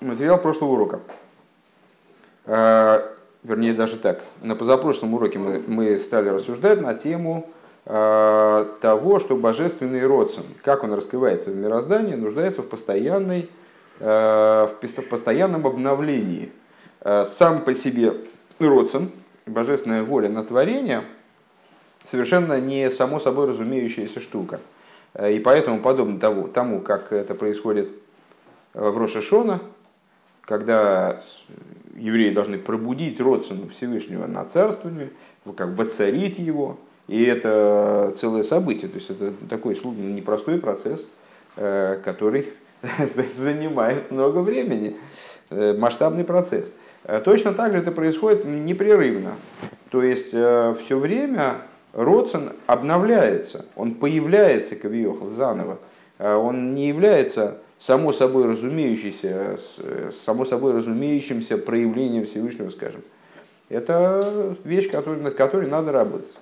материал прошлого урока. Э, вернее, даже так. На позапрошлом уроке мы, мы стали рассуждать на тему э, того, что божественный родствен, как он раскрывается в мироздании, нуждается в, постоянной, в постоянном обновлении. Сам по себе родствен, божественная воля на творение, совершенно не само собой разумеющаяся штука. И поэтому, подобно того, тому, как это происходит в Рошашона, когда евреи должны пробудить родственного Всевышнего на царствование, как воцарить его, и это целое событие, то есть это такой непростой процесс, э, который занимает много времени, э, масштабный процесс. Э, точно так же это происходит непрерывно. То есть все время Родсон обновляется, он появляется, Кавиохал, заново. Он не является само собой разумеющийся, само собой разумеющимся проявлением Всевышнего, скажем. Это вещь, который, над которой надо работать.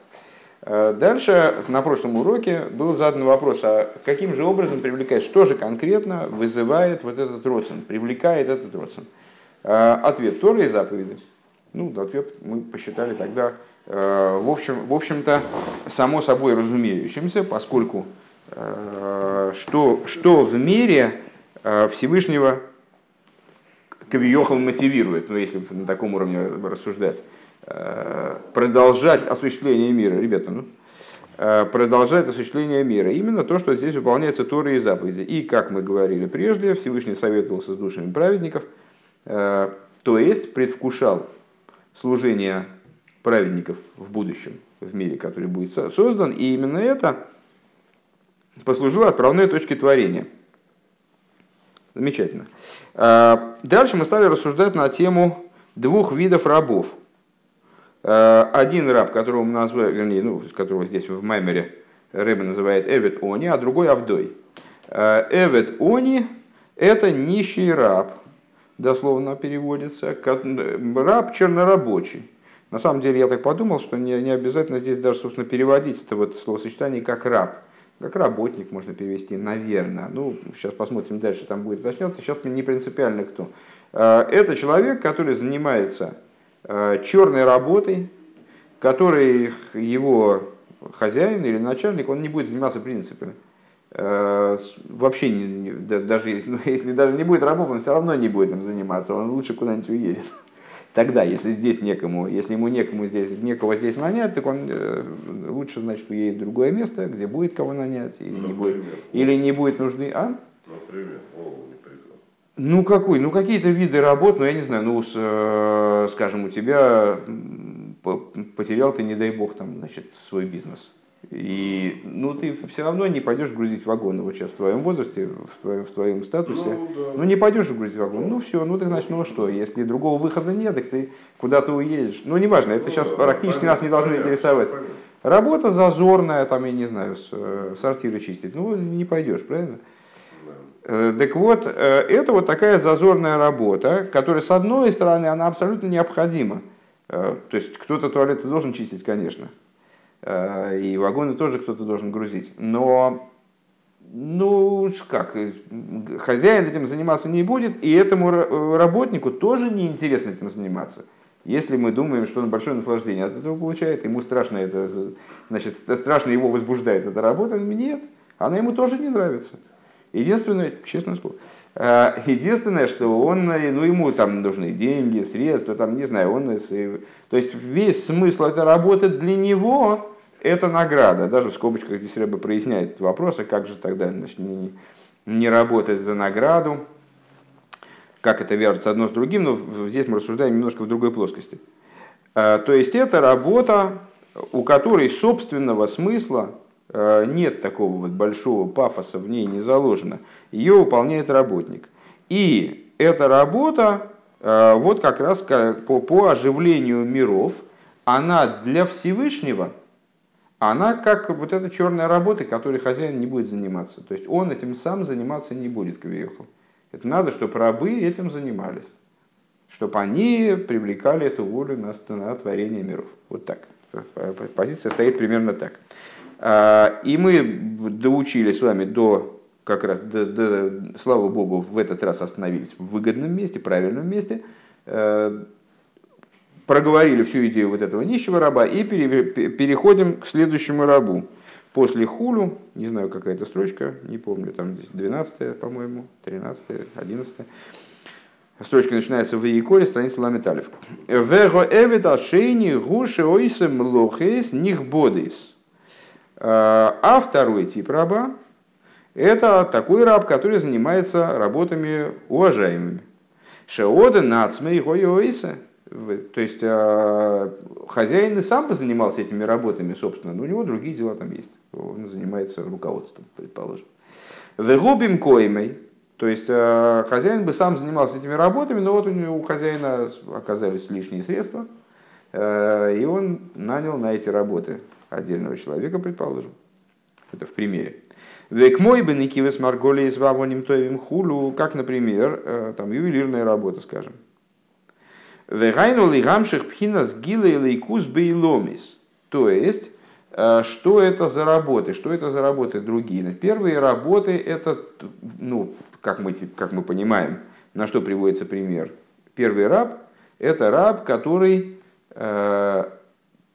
Э, дальше на прошлом уроке был задан вопрос, а каким же образом привлекает, что же конкретно вызывает вот этот родствен, привлекает этот родствен. Э, ответ Торы и заповеди. Ну, ответ мы посчитали тогда, э, в, общем, в общем-то, само собой разумеющимся, поскольку что, что в мире Всевышнего Кавиохал мотивирует, ну если на таком уровне рассуждать, э, продолжать осуществление мира, ребята, ну, э, продолжать осуществление мира. Именно то, что здесь выполняется Торы и заповеди. И, как мы говорили прежде, Всевышний советовался с душами праведников, то есть предвкушал служение праведников в будущем, в мире, который будет создан. И именно это послужило отправной точкой творения – Замечательно. А, дальше мы стали рассуждать на тему двух видов рабов. А, один раб, которого мы назвали, вернее, ну, которого здесь в Маймере Рэбе называет Эвет Они, а другой Авдой. А, Эвет Они – это нищий раб, дословно переводится, раб чернорабочий. На самом деле я так подумал, что не, не обязательно здесь даже, собственно, переводить это вот словосочетание как раб как работник можно перевести, наверное. Ну, сейчас посмотрим дальше, там будет уточняться. Сейчас мне не принципиально кто. А, это человек, который занимается а, черной работой, который его хозяин или начальник, он не будет заниматься принципами. А, вообще, не, даже, ну, если даже не будет рабов, он все равно не будет им заниматься, он лучше куда-нибудь уедет. Тогда, если здесь некому, если ему некому здесь, некого здесь нанять, так он э, лучше, значит, уедет в другое место, где будет кого нанять, или, не, будет, или не будет нужды. А? Например, ну какой? Ну какие-то виды работ, ну я не знаю, ну с, э, скажем, у тебя потерял ты, не дай бог, там, значит, свой бизнес и ну, ты все равно не пойдешь грузить вагоны вот сейчас в твоем возрасте, в твоем, в твоем статусе. Ну, да. ну не пойдешь грузить вагон. Ну все, ну ты значит, ну что, если другого выхода нет, так ты куда-то уедешь. Ну неважно, это ну, сейчас да, практически понятно, нас не должно понятно, интересовать. Понятно. Работа зазорная, там, я не знаю, э, сортиры чистить. Ну не пойдешь, правильно? Да. Э, так вот, э, это вот такая зазорная работа, которая, с одной стороны, она абсолютно необходима. То есть кто-то туалеты должен чистить, конечно. Э, и вагоны тоже кто-то должен грузить. Но, ну как, э, хозяин этим заниматься не будет, и этому работнику тоже неинтересно этим заниматься. Если мы думаем, что он большое наслаждение от этого получает, ему страшно это, значит, страшно его возбуждает эта работа, нет, она ему тоже не нравится. Единственное, честное слово, э, единственное, что он, ну, ему там нужны деньги, средства, там, не знаю, он, то есть весь смысл этой работы для него это награда. Даже в скобочках здесь Рэба проясняет вопрос, а как же тогда значит, не, не работать за награду, как это вяжется одно с другим, но здесь мы рассуждаем немножко в другой плоскости. А, то есть это работа, у которой собственного смысла а, нет такого вот большого пафоса в ней не заложено. Ее выполняет работник. И эта работа, вот как раз по, по оживлению миров, она для Всевышнего – она как вот эта черная работа, которой хозяин не будет заниматься. То есть он этим сам заниматься не будет, Кавиехал. Это надо, чтобы рабы этим занимались. Чтобы они привлекали эту волю на, на творение миров. Вот так. Позиция стоит примерно так. А, и мы доучили с вами до как раз, да, да, слава богу, в этот раз остановились в выгодном месте, правильном месте, э, проговорили всю идею вот этого нищего раба и переходим к следующему рабу. После хулу, не знаю, какая-то строчка, не помню, там 12 по-моему, 13 11 Строчка начинается в Якоре, страница Ламеталев. Вего эвид ашейни гуши ойсем лохейс нихбодейс. А второй тип раба – это такой раб, который занимается работами уважаемыми. Шеода нацмей ойса. То есть а, хозяин и сам бы занимался этими работами, собственно, но у него другие дела там есть. Он занимается руководством, предположим. Вегубим коймей, то есть а, хозяин бы сам занимался этими работами, но вот у, него, у хозяина оказались лишние средства, а, и он нанял на эти работы отдельного человека, предположим. Это в примере. Век мой бы никивес марголи из вавоним тоевим хулу, как, например, там ювелирная работа, скажем. Вегайну лигамших пхинас гилы лейкус бейломис. То есть, э, что это за работы? Что это за работы другие? Первые работы это, ну, как мы, как мы понимаем, на что приводится пример. Первый раб – это раб, который э,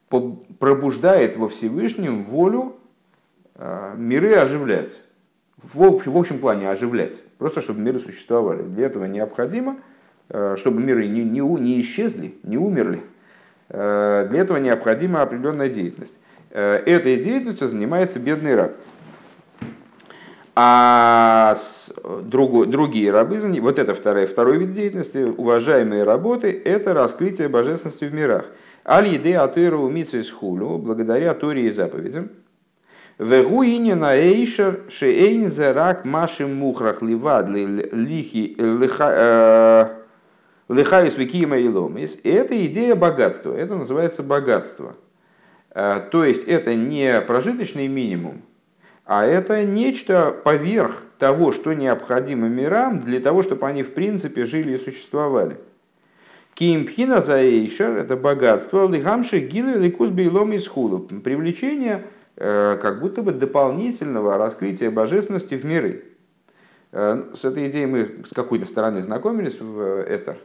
пробуждает во Всевышнем волю э, миры оживлять. В общем, в общем плане оживлять. Просто чтобы миры существовали. Для этого необходимо – чтобы миры не, не, не исчезли, не умерли, э, для этого необходима определенная деятельность. Э, этой деятельностью занимается бедный раб. А другой, другие рабы, вот это второй, второй вид деятельности, уважаемые работы, это раскрытие божественности в мирах. Аль еде атуэру митсвис хулю, благодаря Торе и заповедям. Вегуине на эйшер шеэйн зерак машим мухрах ливад лихи лиха Лехайс викима и ломис. И это идея богатства. Это называется богатство. А, то есть это не прожиточный минимум, а это нечто поверх того, что необходимо мирам для того, чтобы они в принципе жили и существовали. Кимпхина заэйшер – это богатство, лихамши гилы ликус бейлом из худу. Привлечение э, как будто бы дополнительного раскрытия божественности в миры. Э, с этой идеей мы с какой-то стороны знакомились в э, это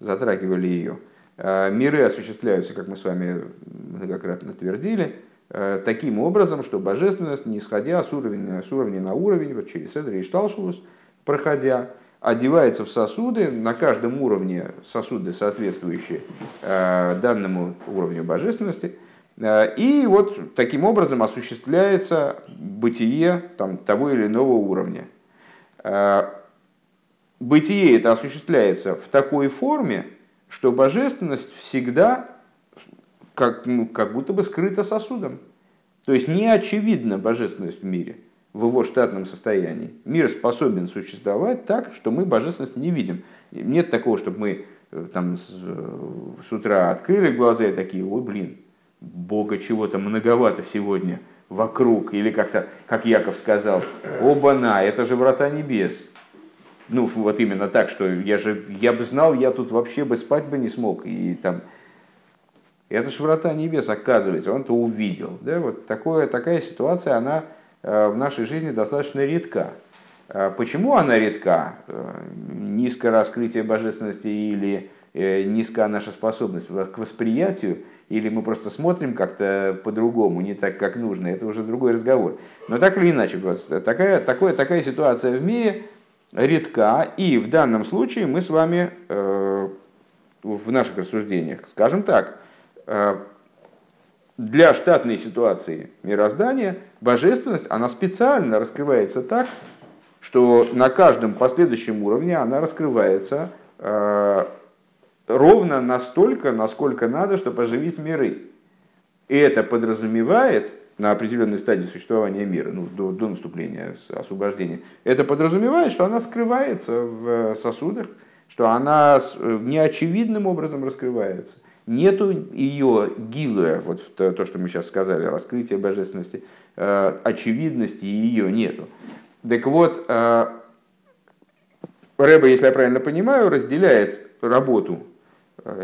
затрагивали ее. А, миры осуществляются, как мы с вами многократно твердили, а, таким образом, что божественность, не исходя с уровня, с уровня на уровень, вот через Седри и Шталшус, проходя, одевается в сосуды, на каждом уровне сосуды, соответствующие а, данному уровню божественности, и вот таким образом осуществляется бытие там, того или иного уровня бытие это осуществляется в такой форме, что божественность всегда как, ну, как будто бы скрыта сосудом. То есть не очевидна божественность в мире, в его штатном состоянии. Мир способен существовать так, что мы божественность не видим. Нет такого, чтобы мы э, там э, с утра открыли глаза и такие, ой, блин, Бога чего-то многовато сегодня вокруг. Или как-то, как Яков сказал, оба-на, это же врата небес ну, вот именно так, что я же, я бы знал, я тут вообще бы спать бы не смог. И там, это же врата небес, оказывается, он-то увидел. Да? Вот такое, такая ситуация, она э, в нашей жизни достаточно редка. А почему она редка? Э, низкое раскрытие божественности или э, низкая наша способность к восприятию, или мы просто смотрим как-то по-другому, не так, как нужно, это уже другой разговор. Но так или иначе, такая, такое, такая ситуация в мире, редка, и в данном случае мы с вами э, в наших рассуждениях, скажем так, э, для штатной ситуации мироздания божественность, она специально раскрывается так, что на каждом последующем уровне она раскрывается э, ровно настолько, насколько надо, чтобы оживить миры. И это подразумевает, на определенной стадии существования мира, ну, до, до наступления освобождения, это подразумевает, что она скрывается в э, сосудах, что она э, неочевидным образом раскрывается. Нету ее гилуя, вот то, то, что мы сейчас сказали, раскрытие божественности, э, очевидности ее нету. Так вот, Рэба, если я правильно понимаю, разделяет работу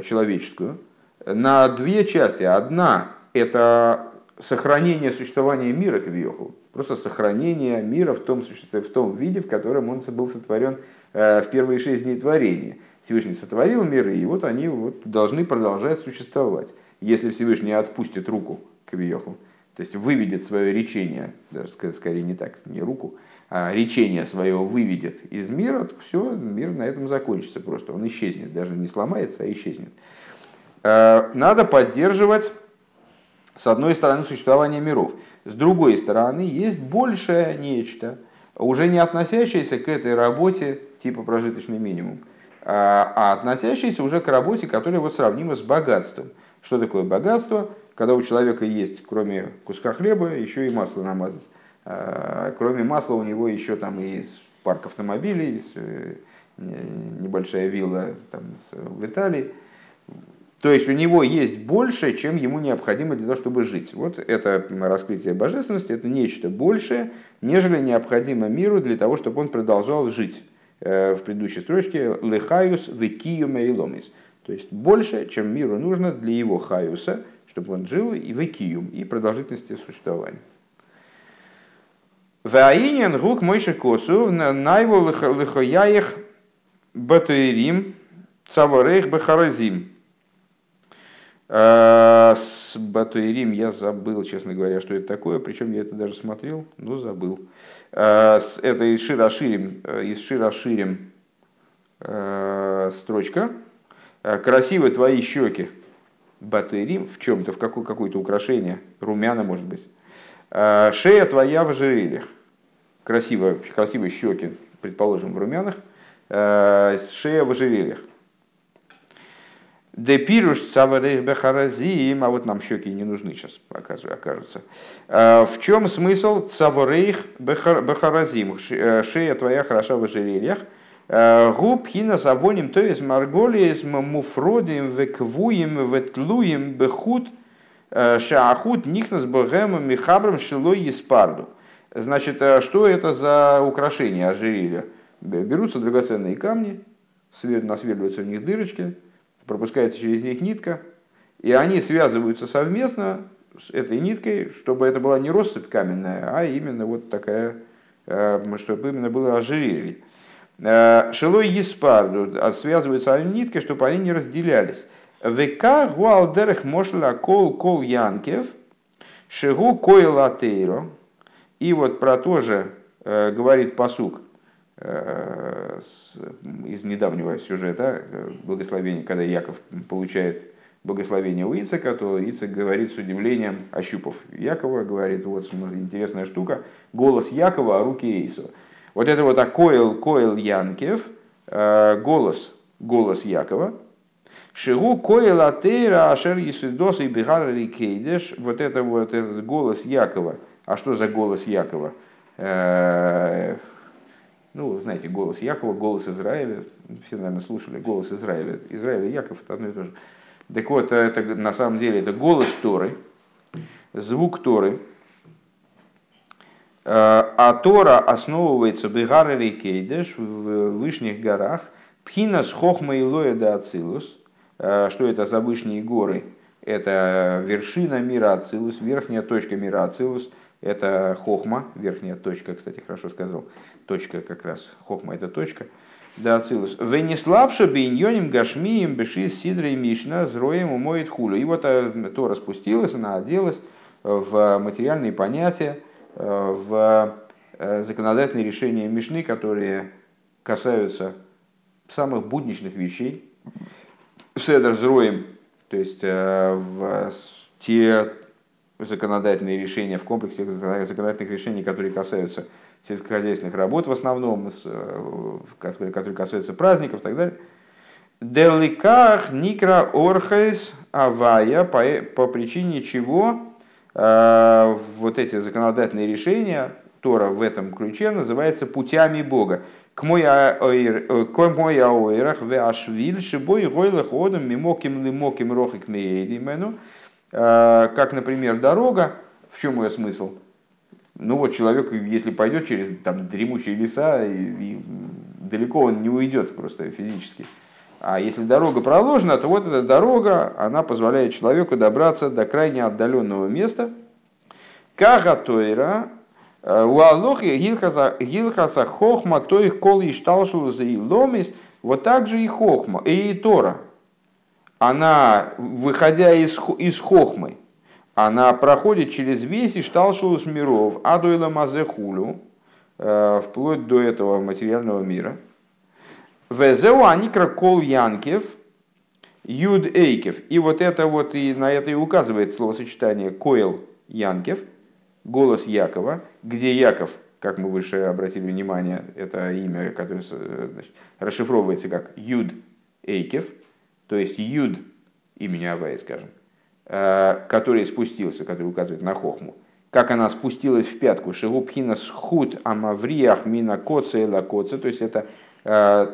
человеческую на две части. Одна – это сохранение существования мира Кавиохал, просто сохранение мира в том, в том виде, в котором он был сотворен в первые шесть дней творения. Всевышний сотворил миры, и вот они вот должны продолжать существовать. Если Всевышний отпустит руку к Виеху, то есть выведет свое речение, даже скорее не так, не руку, а речение свое выведет из мира, то все, мир на этом закончится просто. Он исчезнет, даже не сломается, а исчезнет. Э, надо поддерживать, с одной стороны, существование миров. С другой стороны, есть большее нечто, уже не относящееся к этой работе типа прожиточный минимум, а, а относящееся уже к работе, которая вот сравнима с богатством. Что такое богатство? Когда у человека есть, кроме куска хлеба, еще и масло намазать. А, кроме масла у него еще там и парк автомобилей, э, небольшая вилла там, в Италии. То есть у него есть больше, чем ему необходимо для того, чтобы жить. Вот это раскрытие божественности, это нечто большее, нежели необходимо миру для того, чтобы он продолжал жить. Э, в предыдущей строчке «Лехаюс векию мейломис». То есть больше, чем миру нужно для его хаюса, чтобы он жил и векиюм, и продолжительности существования. Ваинен гук мойши косу найву лихояих батуирим цаворейх бахаразим. Э, с Батуирим я забыл, честно говоря, что это такое, причем я это даже смотрел, но забыл. Э, это из Широширим, э, из Широширим строчка. Красивые твои щеки, Батуирим, в чем-то, в какое- какое-то украшение, румяна, может быть. Шея твоя в ожерельях. Красиво, красивые щеки, предположим, в румянах. Шея в ожерельях. Депируш цаварейх бехаразим, а вот нам щеки не нужны сейчас, окажутся. А, в чем смысл цаварейх бехаразим? Э, шея твоя хороша в ожерельях. А, губ хина завоним, то есть марголием, муфродим, веквуем, ветлуем, бехут, э, шаахут, нихнас богемом, михабром, шилой еспарду. Значит, э, что это за украшение ожерелья? Берутся драгоценные камни, насверливаются в них дырочки, пропускается через них нитка, и они связываются совместно с этой ниткой, чтобы это была не россыпь каменная, а именно вот такая, э, чтобы именно было ожерелье. Э, Шилой Еспарду связываются они ниткой, чтобы они не разделялись. ВК гуалдерех мошла кол кол янкев, шигу койлатейро. И вот про то же э, говорит посук – Э, из недавнего сюжета э, благословения, когда Яков получает благословение у Ицека, то Ицек говорит с удивлением, ощупав Якова, говорит, вот интересная штука, голос Якова, а руки Эйсова. Вот это вот Акоэл, Коэл Янкев, э, голос, голос Якова, Шигу Коэл Атейра Ашер Исудос и Бихар Рикейдеш, вот это вот этот голос Якова. А что за голос Якова? Ну, знаете, голос Якова, голос Израиля. Все, наверное, слушали голос Израиля. Израиль и Яков это одно и то же. Так вот, это на самом деле это голос Торы, звук Торы. А, а Тора основывается в Бегаре Кейдеш, в Вышних горах. Пхинас хохма и лоя да ацилус. А, что это за вышние горы? Это вершина мира Ацилус, верхняя точка мира Ацилус. Это хохма, верхняя точка, кстати, хорошо сказал точка как раз, хохма это точка, да ацилус. Венеслабша бейньоним гашмием бешис и мишна зроем умоет хулю. И вот э, то распустилась, она оделась в материальные понятия, э, в э, законодательные решения Мишны, которые касаются самых будничных вещей. Седр зроем, то есть в те законодательные решения в комплексе законодательных решений, которые касаются сельскохозяйственных работ в основном, э, которые, которые касаются праздников и так далее. Деликах никра орхайс авая, по, по причине чего э, вот эти законодательные решения, Тора в этом ключе называется путями Бога. К мой аоирах в ашвиль шибой гойлах одам мимоким лимоким рохик меедимену. Э, как, например, дорога, в чем ее смысл? Ну вот человек, если пойдет через там, дремучие леса, и, и далеко он не уйдет просто физически. А если дорога проложена, то вот эта дорога, она позволяет человеку добраться до крайне отдаленного места. Кага Тойра, Уалохи гилхаса хохма, то их кол и шталшулуза и ломис, вот так же и хохма, и Тора. Она, выходя из, из хохмы, она проходит через весь Ишталшулус миров, адуэла мазехулю, э, вплоть до этого материального мира. Везеу аникра кол янкев, юд эйкев. И вот это вот, и на это и указывает словосочетание коэл янкев, голос Якова, где Яков, как мы выше обратили внимание, это имя, которое значит, расшифровывается как юд эйкев, то есть юд имени Авая, скажем, Э, который спустился, который указывает на хохму, как она спустилась в пятку, шигубхина схуд амавриях мина коца и лакоца, то есть это э,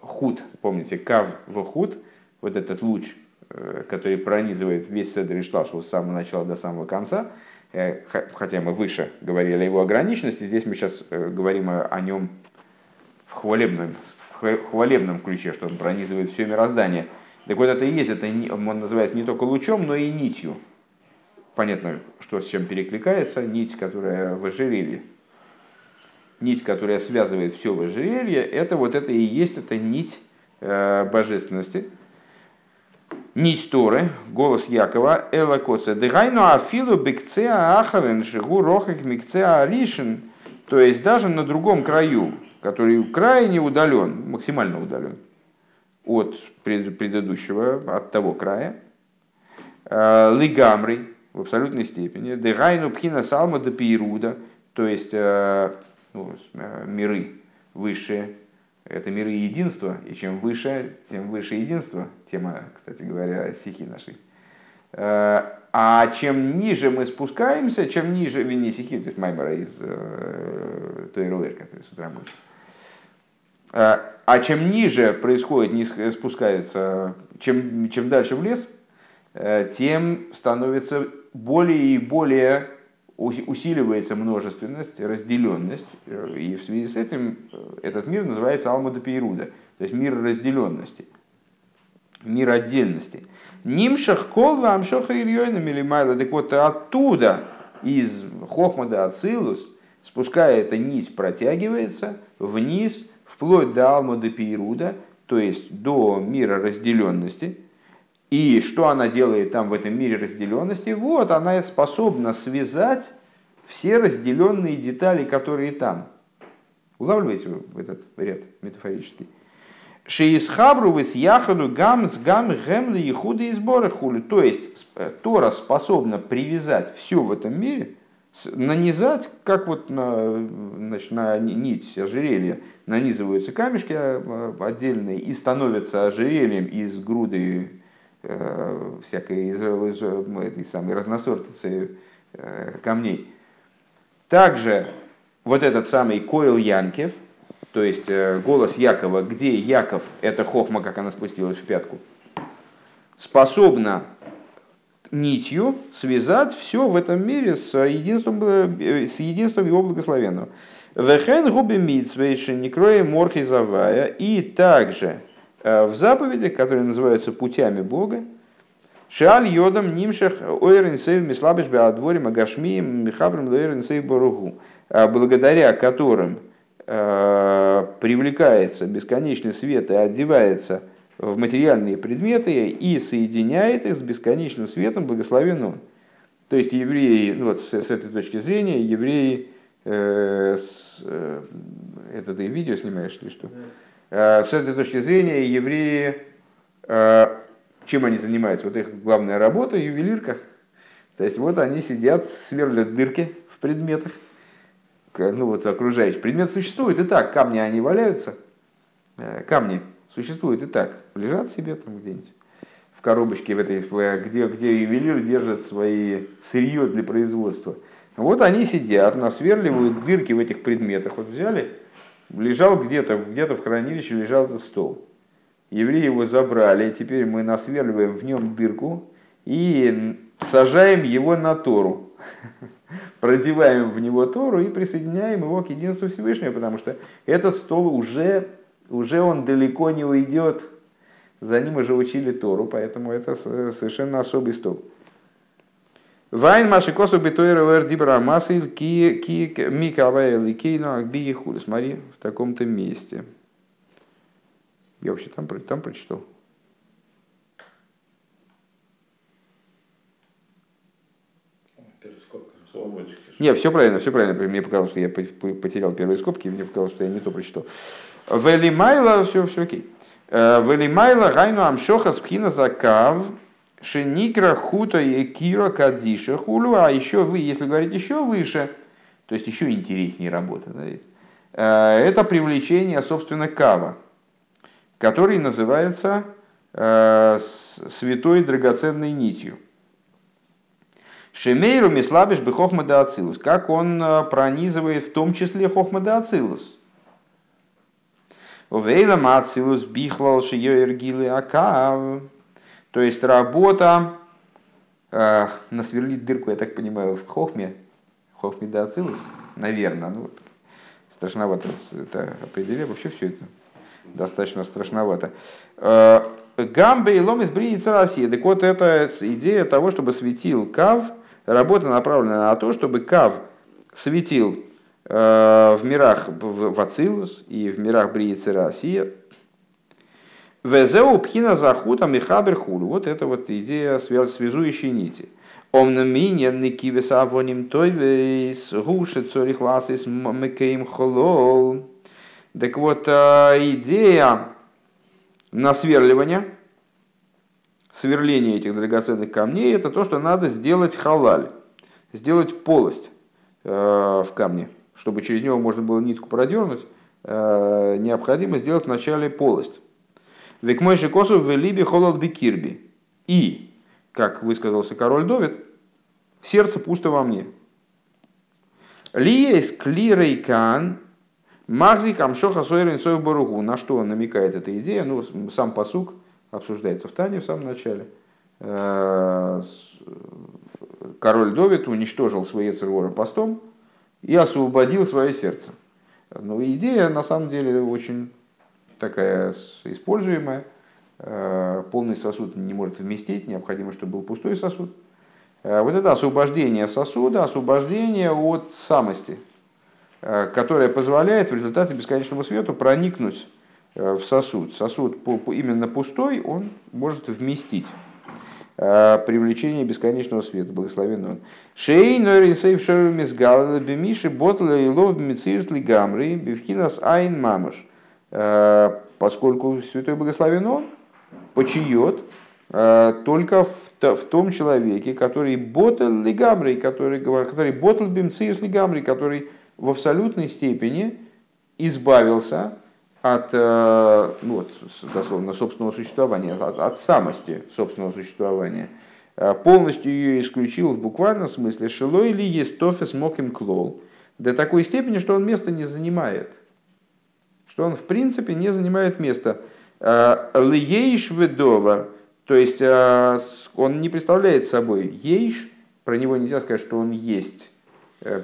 худ, помните, кав в худ, вот этот луч, э, который пронизывает весь Седр и Шлашу с самого начала до самого конца, хотя мы выше говорили о его ограниченности, здесь мы сейчас говорим о нем в хвалебном, в хвалебном ключе, что он пронизывает все мироздание – так вот это и есть, это он называется не только лучом, но и нитью. Понятно, что с чем перекликается, нить, которая в ожерелье. Нить, которая связывает все в ожерелье, это вот это и есть, это нить э, божественности. Нить Торы, голос Якова, Эла Коца. Дыгайну афилу бекцеа ахарен шигу рохак микцеа. То есть даже на другом краю, который крайне удален, максимально удален, от предыдущего, от того края. Э, Лигамри в абсолютной степени. Дегайну пхина салма до пируда, то есть э, ну, э, миры высшие, это миры единства, и чем выше, тем выше единство. Тема, кстати говоря, стихи нашей. А чем ниже мы спускаемся, чем ниже, не стихи, то есть Маймера из э, той который с утра мы а чем ниже происходит, спускается, чем, чем дальше в лес, э, тем становится более и более усиливается множественность, разделенность, и в связи с этим э, этот мир называется Алмада Пейруда, то есть мир разделенности, мир отдельности. Нимшах кол вам шоха ильёйна милимайла, так вот оттуда, из Хохмада Ацилус, спуская эта нить, протягивается вниз – вплоть до Алмада Пейруда, то есть до мира разделенности. И что она делает там в этом мире разделенности? Вот, она способна связать все разделенные детали, которые там. Улавливаете в этот ряд метафорический? Шиисхабру с яхаду гам с гам гемли ехуды и сборы хули. То есть э, Тора способна привязать все в этом мире – нанизать, как вот на, значит, на нить ожерелья нанизываются камешки а, отдельные и становятся ожерельем из груды э, всякой из, из, этой самой разносортицы э, камней. Также вот этот самый Койл Янкев, то есть э, голос Якова, где Яков, это хохма, как она спустилась в пятку, способна нитью связать все в этом мире с единством, э, с единством его благословенного. Вехен губи митсвейши некроя морхи завая. И также э, в заповедях, которые называются путями Бога, Шаль йодам нимшах ойрен сейв мислабиш беадворе магашмием михабрам лойрен сейв баругу, э, благодаря которым привлекается бесконечный свет и одевается в материальные предметы и соединяет их с бесконечным светом, благословен он. То есть евреи, ну вот с, с этой точки зрения, евреи, э, с, э, это ты видео снимаешь или что? Э, с этой точки зрения евреи, э, чем они занимаются? Вот их главная работа – ювелирка. То есть вот они сидят, сверлят дырки в предметах, ну вот окружающий предмет существует и так, камни они валяются, э, камни существует и так, лежат себе там где-нибудь в коробочке, в этой, где, где ювелир держит свои сырье для производства. Вот они сидят, насверливают дырки в этих предметах. Вот взяли, лежал где-то, где-то в хранилище лежал этот стол. Евреи его забрали, теперь мы насверливаем в нем дырку и сажаем его на Тору. Продеваем в него Тору и присоединяем его к единству Всевышнего, потому что этот стол уже уже он далеко не уйдет. За ним уже учили Тору, поэтому это совершенно особый стол. Вайн маши косу битуэра вэр дибра массы ки ки мика авайли кейна биги хули. Смотри, в таком-то месте. Я вообще там, там прочитал. Не, все правильно, все правильно. Мне показалось, что я потерял первые скобки, мне показалось, что я не то прочитал. Велимайла, все, все окей. Э, Велимайла гайну амшоха спхина закав шеникра хута и кира кадиша хулу. А еще вы, если говорить еще выше, то есть еще интереснее работа, да, э, это привлечение, собственно, кава, который называется э, святой драгоценной нитью. Шемейру мислабиш бы хохмада ацилус. Как он э, пронизывает в том числе хохмада ацилус. Увейла мацилус бихлал шиёергилы акав. То есть работа э, насверлить дырку, я так понимаю, в хохме. Хохме да ацилус, наверное. Ну, страшновато это определение. Вообще все это достаточно страшновато. Э, Гамбе и ломис бриится Россия. Так вот, это идея того, чтобы светил кав – Работа направлена на то, чтобы Кав светил э, в мирах в Ацилус и в мирах Бриицы Россия. Везеу пхина захута михабер хулу. Вот это вот идея связующей нити. Омнаминья никивеса авоним тойвейс гуши цорих ласис мекейм холол. Так вот, э, идея насверливания – сверление этих драгоценных камней, это то, что надо сделать халаль, сделать полость э, в камне, чтобы через него можно было нитку продернуть, э, необходимо сделать вначале полость. Век мой шикосу в либе холод бикирби. И, как высказался король Довид, сердце пусто во мне. Лиес клирейкан Махзик Амшоха Сойрин Баругу. На что намекает эта идея? Ну, сам посук обсуждается в Тане в самом начале. Э, король Довид уничтожил свои Ецергора постом и освободил свое сердце. Но ну, идея на самом деле очень такая используемая. Э, полный сосуд не может вместить, необходимо, чтобы был пустой сосуд. Э, вот это освобождение сосуда, освобождение от самости, которое позволяет в результате бесконечному свету проникнуть в сосуд. Сосуд именно пустой, он может вместить э, привлечение бесконечного света, благословенный он. Шей норинсейв шерумис галада бемиши ботла и лов мициус лигамри бифхинас айн мамаш. Э, поскольку святой благословен он почиет только в, том человеке, который ботл лигамри, который, который ботл бимциус лигамри, который в абсолютной степени избавился от, э, ну, вот, дословно, собственного существования, от, от самости собственного существования, э, полностью ее исключил в буквальном смысле. Шилой ли есть тофес моким клол, до такой степени, что он места не занимает, что он в принципе не занимает места. Э, Лиейш ведовар, то есть он не представляет собой ейш, про него нельзя сказать, что он есть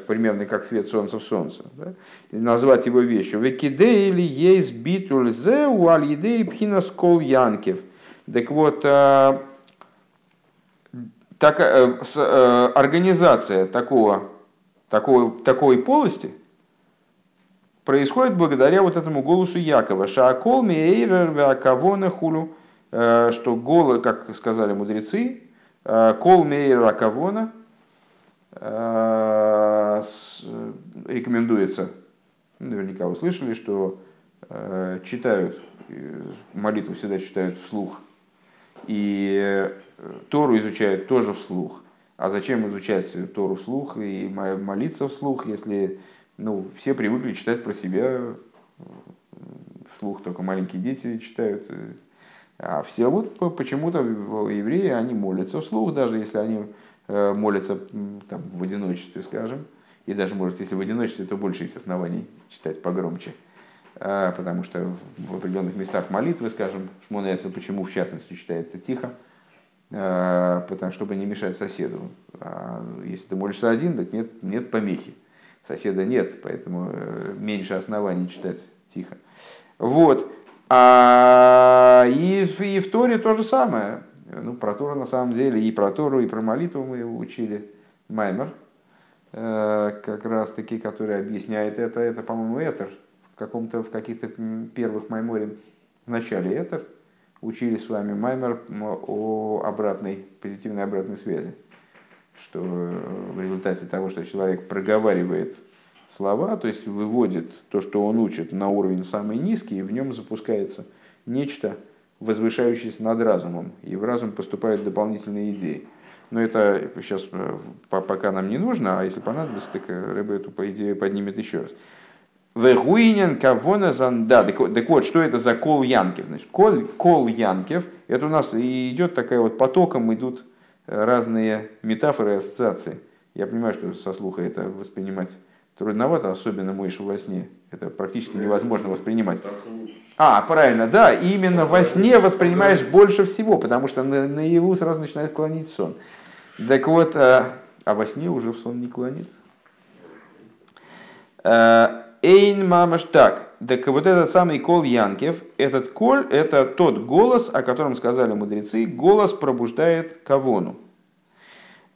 примерно как свет солнца в солнце, да? назвать его вещью. Векиде или есть битуль зе у аль пхина скол янкев. Так вот, э, так, э, организация такого, такого, такой полости происходит благодаря вот этому голосу Якова. Шаакол мейрер веакавона хулу, что голос, как сказали мудрецы, кол мейрер акавона, Э, рекомендуется, наверняка вы слышали, что э, читают, э, молитву всегда читают вслух, и Тору изучают тоже вслух. А зачем изучать Тору вслух и молиться вслух, если ну, все привыкли читать про себя вслух, только маленькие дети читают. А все вот почему-то евреи, они молятся вслух, даже если они Э, молятся там, в одиночестве, скажем, и даже, может, если в одиночестве, то больше есть оснований читать погромче. А, потому что в определенных местах молитвы, скажем, Шмонеса, почему в частности читается тихо, а, потому чтобы не мешать соседу. А если ты молишься один, так нет, нет помехи. Соседа нет, поэтому э, меньше оснований читать тихо. Вот. А, и, и в Торе то же самое. Ну, про Тору на самом деле, и про Тору, и про молитву мы учили. Маймер, как раз таки, который объясняет это, это, по-моему, Этер, в, каком-то, в каких-то первых Майморе, в начале Этер, учили с вами Маймер о обратной, позитивной обратной связи. Что в результате того, что человек проговаривает слова, то есть выводит то, что он учит, на уровень самый низкий, и в нем запускается нечто, возвышающееся над разумом, и в разум поступают дополнительные идеи. Но это сейчас пока нам не нужно, а если понадобится, так рыба эту по идее поднимет еще раз. Вегуинен кавона занда. Так вот, что это за кол янкев? Значит, кол, кол янкев, это у нас и идет такая вот потоком идут разные метафоры и ассоциации. Я понимаю, что со слуха это воспринимать трудновато, особенно мышь во сне. Это практически невозможно воспринимать. А, правильно, да, именно во сне воспринимаешь больше всего, потому что на, наяву сразу начинает клонить сон. Так вот, а, а во сне уже в сон не клонит. А, Эйн мамаш так. Так вот этот самый кол Янкев, этот кол, это тот голос, о котором сказали мудрецы, голос пробуждает кавону.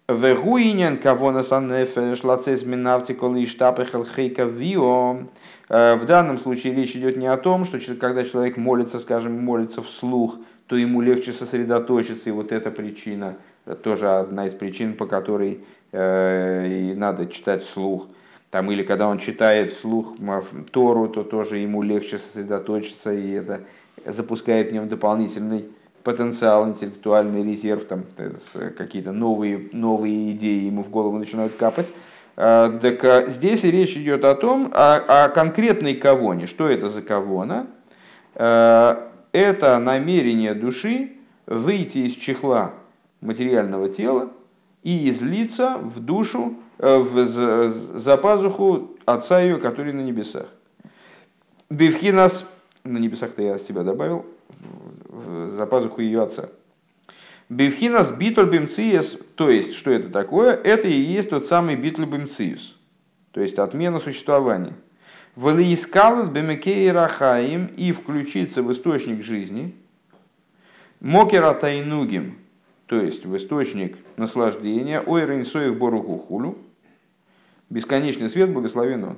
Вегуинен кавона саннефеш лацез минартикол и штапехал хейка вио. Э, в данном случае речь идет не о том, что когда человек молится, скажем, молится вслух, то ему легче сосредоточиться, и вот эта причина, тоже одна из причин, по которой э, надо читать вслух. Там, или когда он читает вслух Тору, то тоже ему легче сосредоточиться, и это запускает в нем дополнительный потенциал, интеллектуальный резерв, там какие-то новые, новые идеи ему в голову начинают капать. А, так а, здесь речь идет о том, о, о конкретной кавоне. Что это за кавона? А, это намерение души выйти из чехла материального тела и излиться в душу, э, в, за пазуху Отца ее, который на небесах. Бивхинас, на небесах-то я себя добавил, за пазуху ее отца. Бифхинас битуль бимциес, то есть, что это такое? Это и есть тот самый битуль бимциус, то есть отмена существования. Валиискалат бемекей рахаим и включиться в источник жизни. Мокера тайнугим, то есть в источник наслаждения. Ой, рейнсоих боругу. Бесконечный свет, благословен он.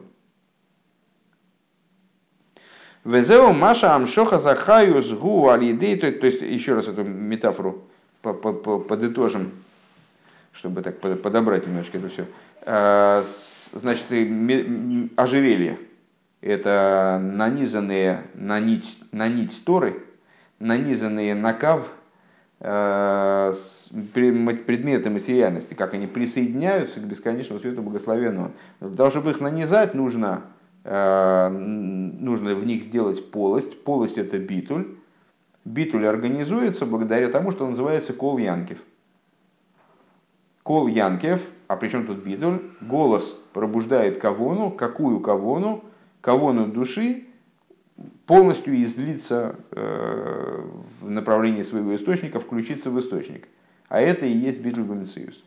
Везеу Маша Амшоха Захаюс Гу Алидей, то есть еще раз эту метафору подытожим, чтобы так подобрать немножко это все. А, значит, ожерелье – это нанизанные на нить, на нить Торы, нанизанные на кав а, предметы материальности, как они присоединяются к бесконечному свету благословенного. Для того, чтобы их нанизать, нужно Э, нужно в них сделать полость. Полость это битуль. Битуль организуется благодаря тому, что называется кол янкев. Кол янкев, а при чем тут битуль? Голос пробуждает кавону. Какую кавону? Кавону души полностью излиться э, в направлении своего источника, включиться в источник. А это и есть битуль бомициус.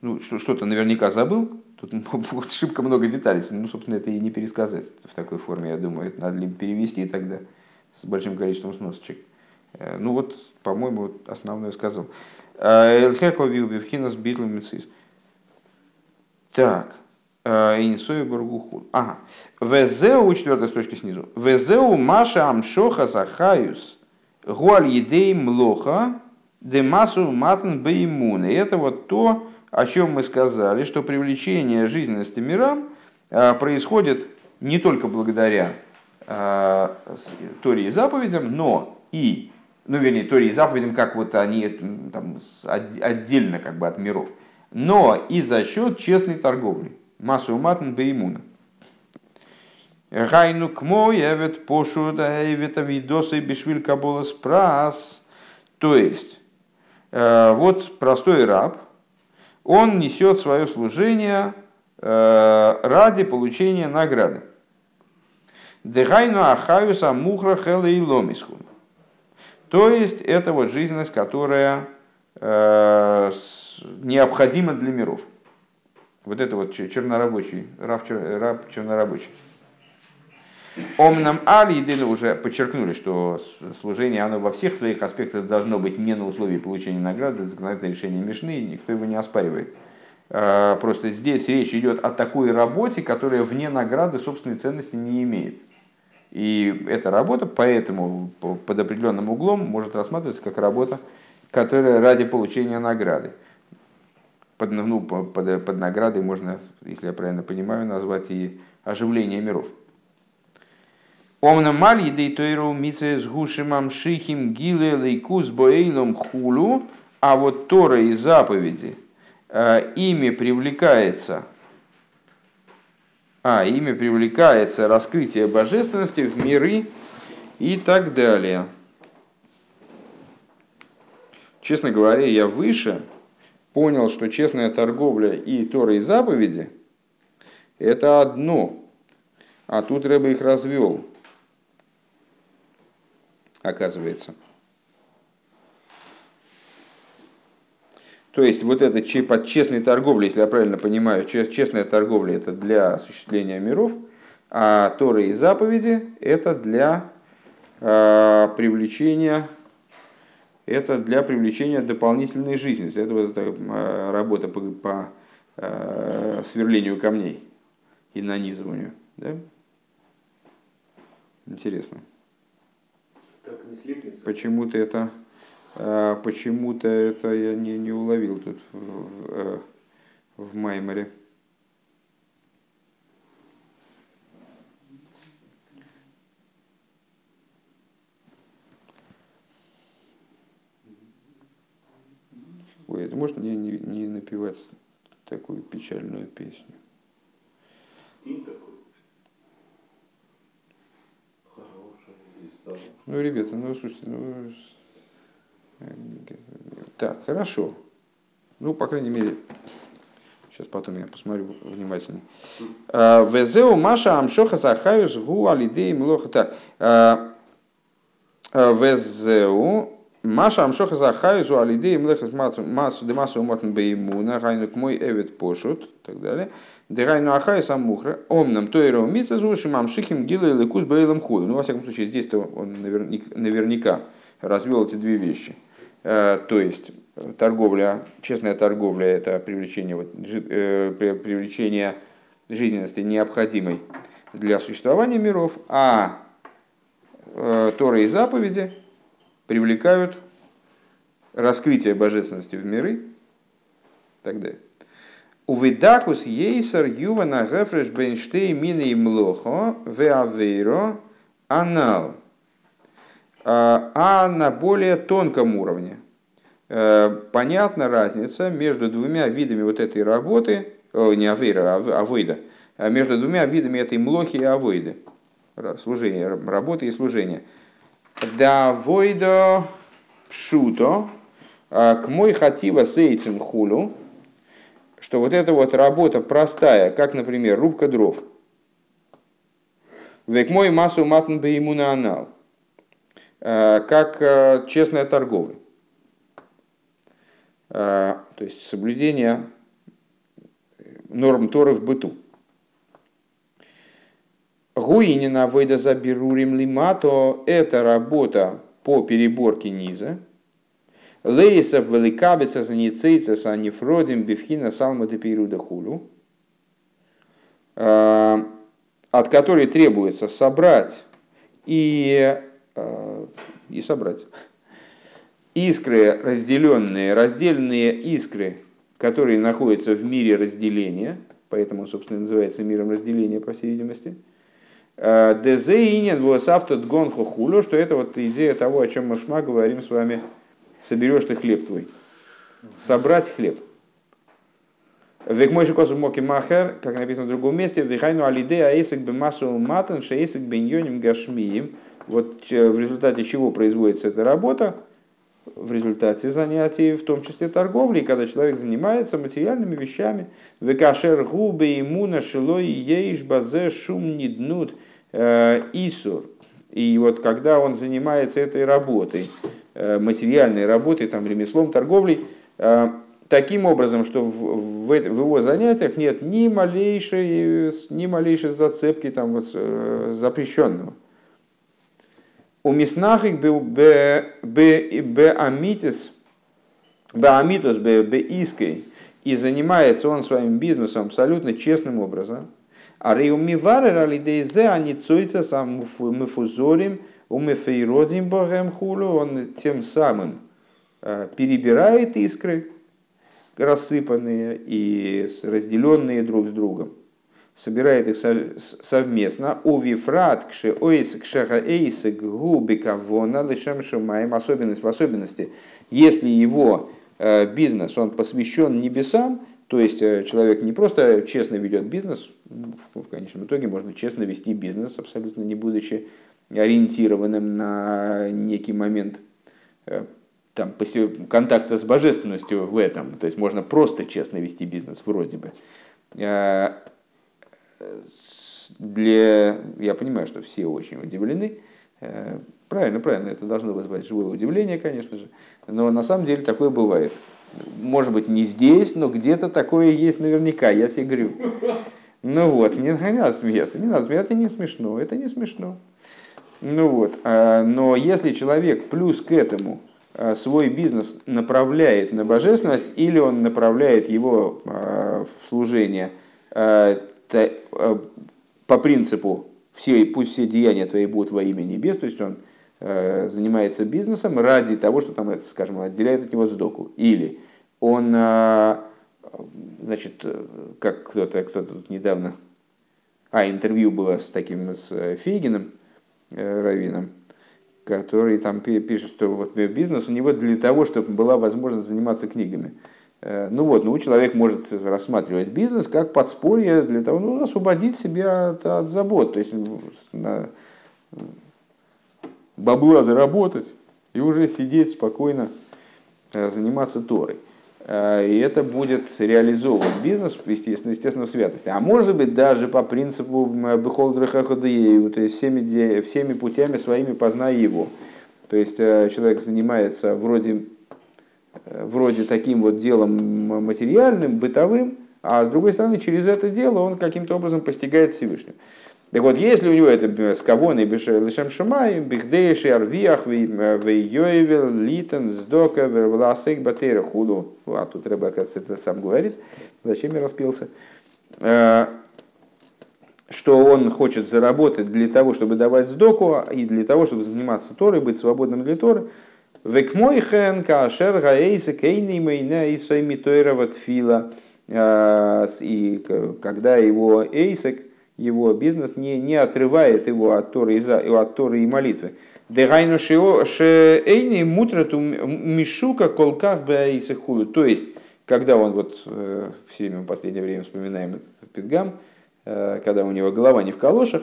Ну, что-то наверняка забыл, Тут шибко много деталей. Ну, собственно, это и не пересказать в такой форме, я думаю. Это надо либо перевести тогда с большим количеством сносочек. Э, ну вот, по-моему, вот основное сказал. Э, Эльхеко вилбивхинас битл мицис. Так. Э, Инсою Баргуху. Ага. Везеу, четвертая строчка снизу. Везеу Маша Амшоха Захаюс. Гуаль Едей Млоха. Демасу Матн Беймун. И это вот то, о чем мы сказали, что привлечение жизненности мирам а, происходит не только благодаря а, Торе и заповедям, но и, ну вернее, Торе и заповедям, как вот они там, отдельно как бы от миров, но и за счет честной торговли. Массу матн беймуна. Гайну кмо евет пошуда евет авидосы бишвиль каболас прас. То есть, э, вот простой раб, он несет свое служение э, ради получения награды. Дехайну ахаюса мухра хела и ломисху. То есть это вот жизненность, которая э, необходима для миров. Вот это вот чернорабочий, раб, раб чернорабочий. Омнам Али уже подчеркнули, что служение оно во всех своих аспектах должно быть не на условии получения награды, законодательное решение Мишны, никто его не оспаривает. А, просто здесь речь идет о такой работе, которая вне награды собственной ценности не имеет. И эта работа поэтому под определенным углом может рассматриваться как работа, которая ради получения награды. Под, ну, под, под наградой можно, если я правильно понимаю, назвать и оживление миров. Омна маль едей тойру мице с гушимам шихим гиле лейкус боэйлом хулу, а вот Тора и заповеди, ими привлекается, а, ими привлекается раскрытие божественности в миры и так далее. Честно говоря, я выше понял, что честная торговля и Тора и заповеди – это одно, а тут Рэба их развел – оказывается. То есть вот это под честной торговлей, если я правильно понимаю, честная торговля это для осуществления миров, а Торы и заповеди это для э, привлечения это для привлечения дополнительной жизни. Это вот эта э, работа по, по э, сверлению камней и нанизыванию. Да? Интересно. Почему-то это, а, почему-то это я не, не уловил тут в, в, э, в Майморе. Ой, это можно не, не, не напевать такую печальную песню? Тим такой. Ну, ребята, ну, слушайте, ну... Так, хорошо. Ну, по крайней мере, сейчас потом я посмотрю внимательнее. А, Везеу Маша Амшоха Захаюс Гу Алидей Млоха. Так, а, а, Везеу Маша Амшоха Захаюс Гу Алидей Млоха Масу Демасу Умотн Беймуна Гайнук мой Эвет Пошут и так далее. Дерайну Ахай Самухра, Омнам Тойро Митса Зушим Амшихим Гила и Лекус Бейлом Худу. Ну, во всяком случае, здесь-то он наверняка развел эти две вещи. Э, то есть, торговля, честная торговля – это привлечение, вот, э, привлечение жизненности необходимой для существования миров, а э, Торы и заповеди привлекают раскрытие божественности в миры и так далее. Увидакус ейсер ювана гефреш бенштей мины и млохо веавейро анал. А, а на более тонком уровне э, понятна разница между двумя видами вот этой работы, не авейра, а авойда, а между двумя видами этой млохи и авойды, служения, работы и служения. Да авойда пшуто, а к мой хатива сейцем хулу, что вот эта вот работа простая, как, например, рубка дров, век мой массу матн бы ему на анал, э, как э, честная торговля. Э, то есть соблюдение норм Торы в быту. Гуинина выйда за берурим лимато – это работа по переборке низа – Лейсов великабица заницейца с анифродим бифхина салма депируда хулю, а, от которой требуется собрать и, а, и собрать. Искры разделенные, раздельные искры, которые находятся в мире разделения, поэтому, собственно, называется миром разделения, по всей видимости. Дезеинен вуасавтот гонхо хулю, что это вот идея того, о чем мы шма говорим с вами соберешь ты хлеб твой. Собрать хлеб. Век мой косу моки махер, как написано в другом месте, вихайну алиде аэсик бы массу матан шаэсик беньоним гашмием. Вот э, в результате чего производится эта работа? В результате занятий, в том числе торговли, когда человек занимается материальными вещами. Векашер губы имуна шилой ейш базе шум ниднут э, исур. И вот когда он занимается этой работой, Э, материальной работой, там, ремеслом, торговлей, э, таким образом, что в, его занятиях нет ни малейшей, ни малейшей зацепки там, вот, э, запрещенного. У миснахик беамитис, беамитус беиской, и занимается он своим бизнесом абсолютно честным образом. А реумивары ралидейзе они цуйца сам мифузорим, умефейродим богем хулу, он тем самым перебирает искры, рассыпанные и разделенные друг с другом, собирает их совместно. У вифрат кше ойс кшеха эйс губика вона лишем шумаем. Особенность в особенности, если его бизнес, он посвящен небесам, то есть э, человек не просто честно ведет бизнес, в конечном итоге можно честно вести бизнес, абсолютно не будучи ориентированным на некий момент э, там, контакта с божественностью в этом. То есть можно просто честно вести бизнес вроде бы. Э, для... Я понимаю, что все очень удивлены. Правильно, правильно, это должно вызвать живое удивление, конечно же. Но на самом деле такое бывает. Может быть, не здесь, но где-то такое есть наверняка, я тебе говорю. Ну вот, не, не надо смеяться, не надо смеяться, это не смешно, это не смешно. Ну вот, э, но если человек плюс к этому Э, свой бизнес направляет на божественность или он направляет его э, в служение по принципу все, пусть все деяния твои будут во имя небес, то есть он занимается бизнесом ради того, что там, скажем, отделяет от него сдоку. Или он, значит, как кто-то кто тут недавно, а, интервью было с таким, с Фейгином, Равином, который там пишет, что вот бизнес у него для того, чтобы была возможность заниматься книгами. Э, ну вот, ну человек может рассматривать бизнес как подспорье для того, ну, освободить себя от, от забот, то есть на бабла заработать и уже сидеть спокойно, э, заниматься Торой. Э, и это будет реализовывать бизнес, естественно, естественно, в святости. А может быть, даже по принципу Бехолдраха то есть всеми, всеми путями своими познай его. То есть э, человек занимается вроде, э, вроде таким вот делом материальным, бытовым, а с другой стороны, через это дело он каким-то образом постигает Всевышнего. Так вот, если у него это скавон и лишем шумай, бихдейши арвиах, вейоевел, литен, сдока, власек, батера, худу. А тут Рэба, оказывается, это сам говорит. Зачем я распился? Э, что он хочет заработать для того, чтобы давать сдоку, и для того, чтобы заниматься Торой, быть свободным для Торы. Векмойхен, кашер, гаэйсек, эйни, мейна, и сойми тойра, фила. Э, и когда его эйсек, его бизнес не, не отрывает его от Торы и, от Торы и молитвы. Дегайну шеэйни мутрату мишука колках баисахулу. То есть, когда он вот э, все время в последнее время вспоминаем этот пидгам, э, когда у него голова не в калошах,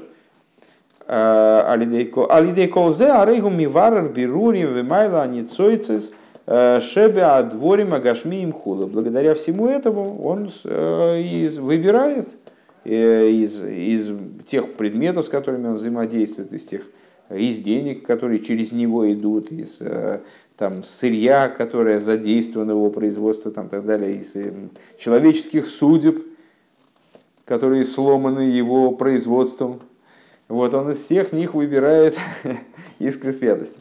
э, Алидей колзе арейгу миварар бирури вимайла аницойцис шебе адворим агашми им хула. Благодаря всему этому он выбирает Э, из, из тех предметов, с которыми он взаимодействует, из тех из денег, которые через него идут, из э, там, сырья, которое задействовано в его производстве, там, так далее, из э, человеческих судеб, которые сломаны его производством. Вот он из всех них выбирает искры святости.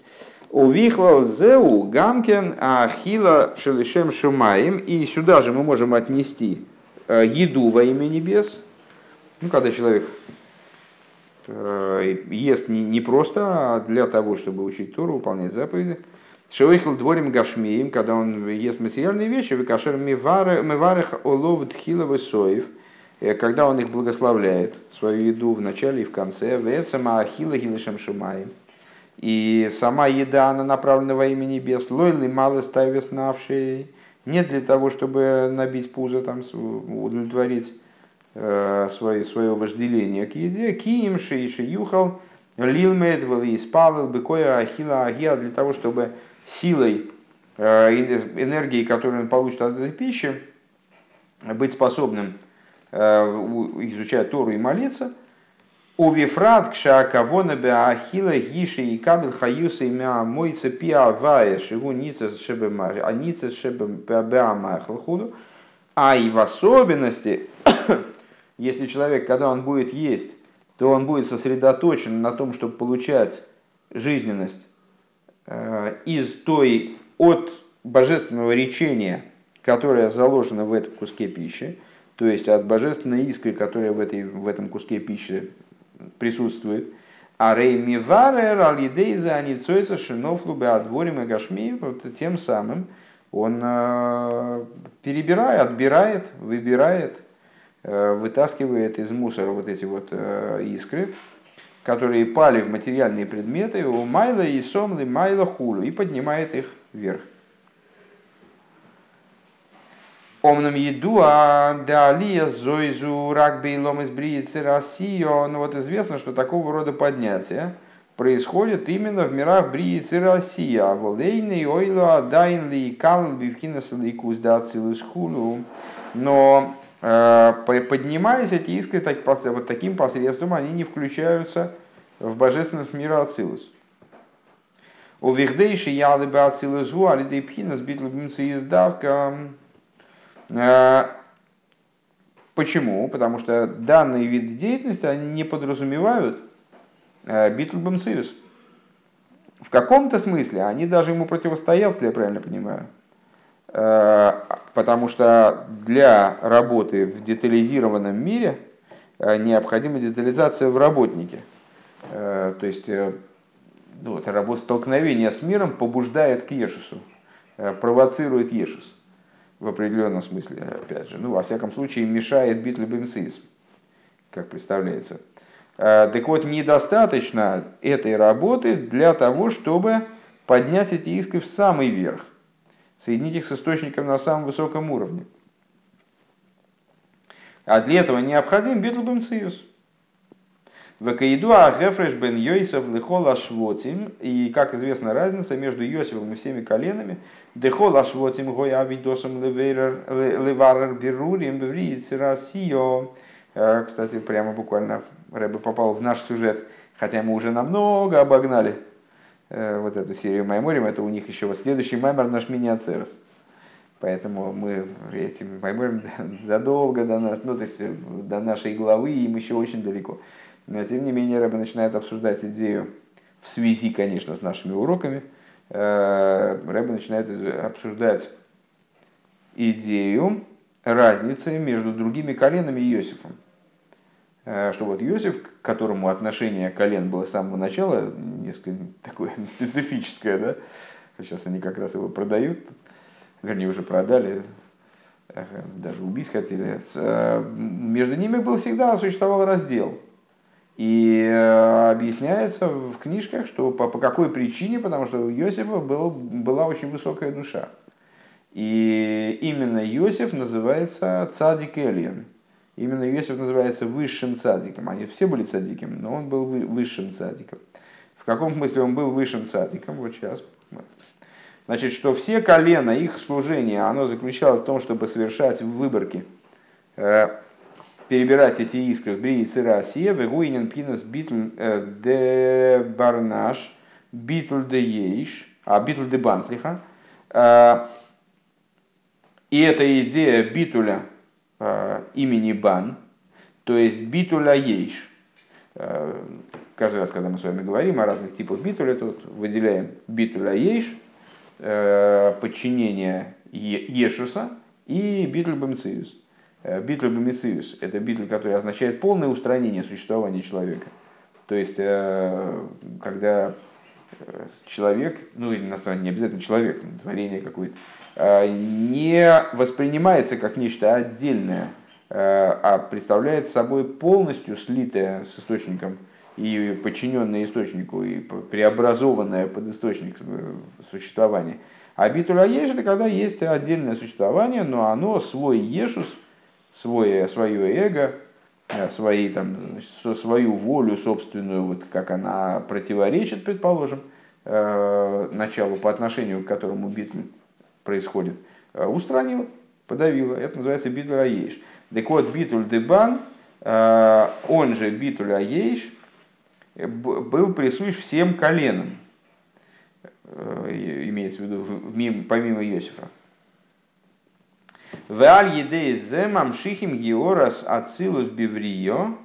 Увихвал зеу гамкен ахила шелишем шумаем. И сюда же мы можем отнести еду во имя небес – ну, когда человек э, ест не, просто а для того, чтобы учить Туру, выполнять заповеди. Шевыхл дворим гашмием, когда он ест материальные вещи, выкашер миварех олов дхиловый соев, э, когда он их благословляет, свою еду в начале и в конце, вецама ахила гилышем шумаем. И сама еда, она направлена во имя небес, лойли мало ставис навшей, не для того, чтобы набить пузо, там, удовлетворить свое, свое вожделение к еде, киим шейши юхал, лилмед испалил, быкоя ахила агия, для того, чтобы силой, э, энергией, которую он получит от этой пищи, быть способным э, изучать Тору и молиться, У Вифрат кшакавона беахила гиши и кабель хаюса имя мойца пиавая шигу ница шебе а ница шебе беамахлхуду. А и в особенности, если человек, когда он будет есть, то он будет сосредоточен на том, чтобы получать жизненность э, из той, от божественного речения, которое заложено в этом куске пищи, то есть от божественной искры, которая в, этой, в этом куске пищи присутствует. А реймиварер алидейза аницойца шинофлу беадворим и гашми, вот тем самым он э, перебирает, отбирает, выбирает, вытаскивает из мусора вот эти вот э, искры, которые пали в материальные предметы, у майла и сомлы майла хулу, и поднимает их вверх. Омном еду, а далия зойзу рак бейлом из бриицы Россию. Ну вот известно, что такого рода поднятие происходит именно в мирах бриицы Россия. Волейный ойло адайн ли кал бивхинас ликус да хулу. Но э, поднимаясь эти искры так, вот таким посредством, они не включаются в божественность мира Ацилус. У вихдейши ялы бы Ацилус гу, алидей пхинас бит любимцы издавка. Э, почему? Потому что данные виды деятельности они не подразумевают э, битлбом союз. В каком-то смысле они даже ему противостоят, если я правильно понимаю. Э, потому что для работы в детализированном мире необходима детализация в работнике. То есть ну, вот, работа столкновение с миром побуждает к Ешусу, провоцирует Ешус в определенном смысле, опять же. Ну, во всяком случае, мешает бит любым сис, как представляется. Так вот, недостаточно этой работы для того, чтобы поднять эти иски в самый верх, соединить их с источником на самом высоком уровне. А для этого необходим бит любым сиюс. Вакаиду Агефреш бен Йосиф Лихол Ашвотим. И, как известна разница между Йосифом и всеми коленами. Дехол Ашвотим Гоя Авидосом Леварер Берурим Беврииц Россио. Э, кстати, прямо буквально Рэбе попал в наш сюжет, хотя мы уже намного обогнали вот эту серию Майморим. Это у них еще вот следующий Маймор наш мини-ацерс. Поэтому мы этим Майморим задолго до нас, ну, то есть э, до нашей главы, им еще очень далеко. Но тем не менее Рэбе начинает обсуждать идею в связи, конечно, с нашими уроками. Э, Рэбе начинает обсуждать идею разницы между другими коленами и Иосифом. Э, что вот Иосиф, к которому отношение колен было с самого начала несколько такое специфическое, да? сейчас они как раз его продают, вернее уже продали, даже убить хотели. Э, между ними был всегда существовал раздел – и э, объясняется в книжках, что по, по какой причине, потому что у Иосифа был, была очень высокая душа. И именно Иосиф называется цадик Элиен. Именно Иосиф называется высшим цадиком. Они все были цадиком, но он был высшим цадиком. Каком смысле он был высшим цадиком? Вот сейчас. Значит, что все колена, их служение, оно заключалось в том, чтобы совершать выборки э, перебирать эти искры в брии цира осия, вегуинен пинас битл э, де барнаш, битл де ейш, а битл де банслиха. Э, и эта идея битуля имени Бан, то есть битуля ейш. Каждый раз, когда мы с вами говорим о разных типах битуля, тут выделяем битуля ейш, подчинение Ешуса и битуль бамциус. Э, Битль бомициус – это битль, который означает полное устранение существования человека. То есть, э, когда э, человек, ну или на самом деле не обязательно человек, творение какое-то, не воспринимается как нечто отдельное, а представляет собой полностью слитое с источником и подчиненное источнику, и преобразованное под источник существования. А битуля еш это когда есть отдельное существование, но оно свой ешус – свое, свое эго, э, свои, там, свою волю собственную, вот как она противоречит, предположим, э, началу, по отношению к которому битва происходит, э, устранила, подавила. Это называется битуль аеш. Так вот, битуль дебан, он же Битуля Ейш, был присущ всем коленам, имеется в виду помимо Иосифа. Веаль едей земам шихим георас ацилус биврио.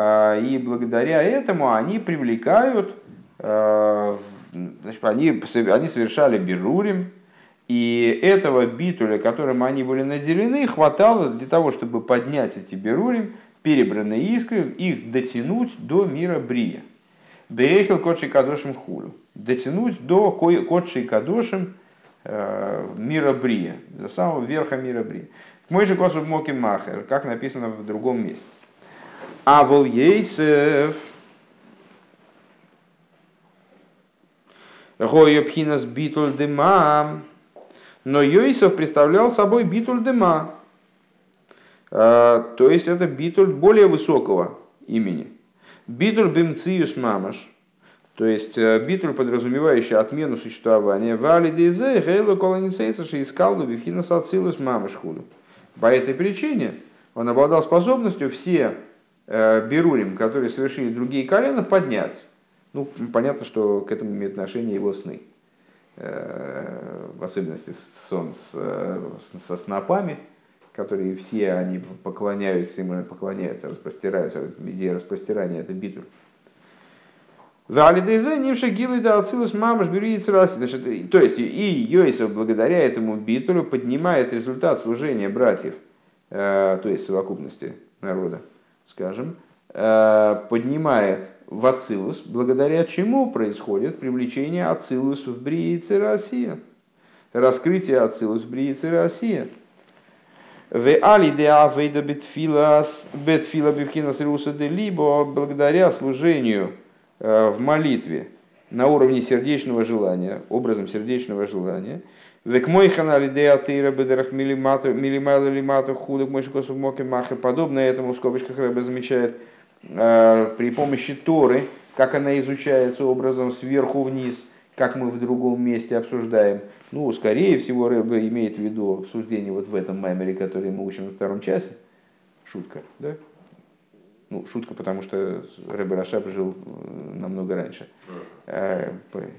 И благодаря этому они привлекают, значит, они, они совершали берурим, и этого битуля, которым они были наделены, хватало для того, чтобы поднять эти берурим, перебранные искры, их дотянуть до мира Брия. Бейхел кодши кадошим хулю. Дотянуть до кодши кадошим э, мира Брия, до самого верха мира Брия. Мой же косу моки махер, как написано в другом месте. А вол ейсев, Гойопхинас битуль дымам, но Йосиф представлял собой битуль дыма, то есть это битуль более высокого имени. Битуль бимциюс мамаш, то есть э, битуль, подразумевающий отмену существования. Вали дезе гейло колоницейса искал бифхинас ацилус мамаш худу. По этой причине он обладал способностью все э, берурим, которые совершили другие колена, поднять. Ну, понятно, что к этому имеет отношение его сны. Э, в особенности сон с, со снопами, которые все они поклоняются, им поклоняются, распростираются. Идея распростирания – это битуль. Валидейзе нимша гилы да ацилус мамаш бериец раси. Значит, то есть и Йосиф благодаря этому битулю поднимает результат служения братьев, э, то есть совокупности народа, скажем, э, поднимает в Ацилус, благодаря чему происходит привлечение Ацилус в Бриице Россия. Раскрытие Ацилус в Бриице Россия. В али де авейда бетфила бифхинас руса де либо благодаря служению э, в молитве на уровне сердечного желания, образом сердечного желания. Век мой ханали де атыра бедерах милимайла лимату худок мой шкосов моки махе. Подобно этому в скобочках Рэбе замечает – Э, при помощи Торы, как она изучается образом сверху вниз, как мы в другом месте обсуждаем. Ну, скорее всего, Рэбе имеет в виду обсуждение вот в этом маймере, который мы учим во втором часе. Шутка, да? Ну, шутка, потому что Рэбе Рашаб жил э, намного раньше. Э,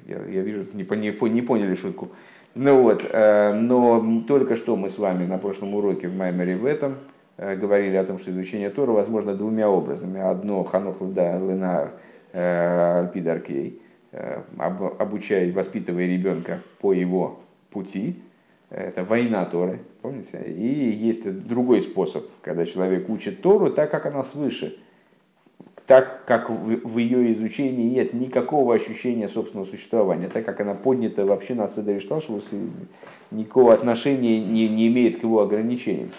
я, я вижу, не, не, не поняли шутку. Ну вот, но только что мы с вами на прошлом уроке в Маймере в этом Э, говорили о том, что изучение Тора возможно двумя образами. Одно ханох э, альпидаркей, э, обучая, воспитывая ребенка по его пути, это война Торы, помните? И есть другой способ, когда человек учит Тору так, как она свыше, так, как в ее изучении нет никакого ощущения собственного существования, так как она поднята вообще на Цедаришталшевус, никакого отношения не, не имеет к его ограничениям.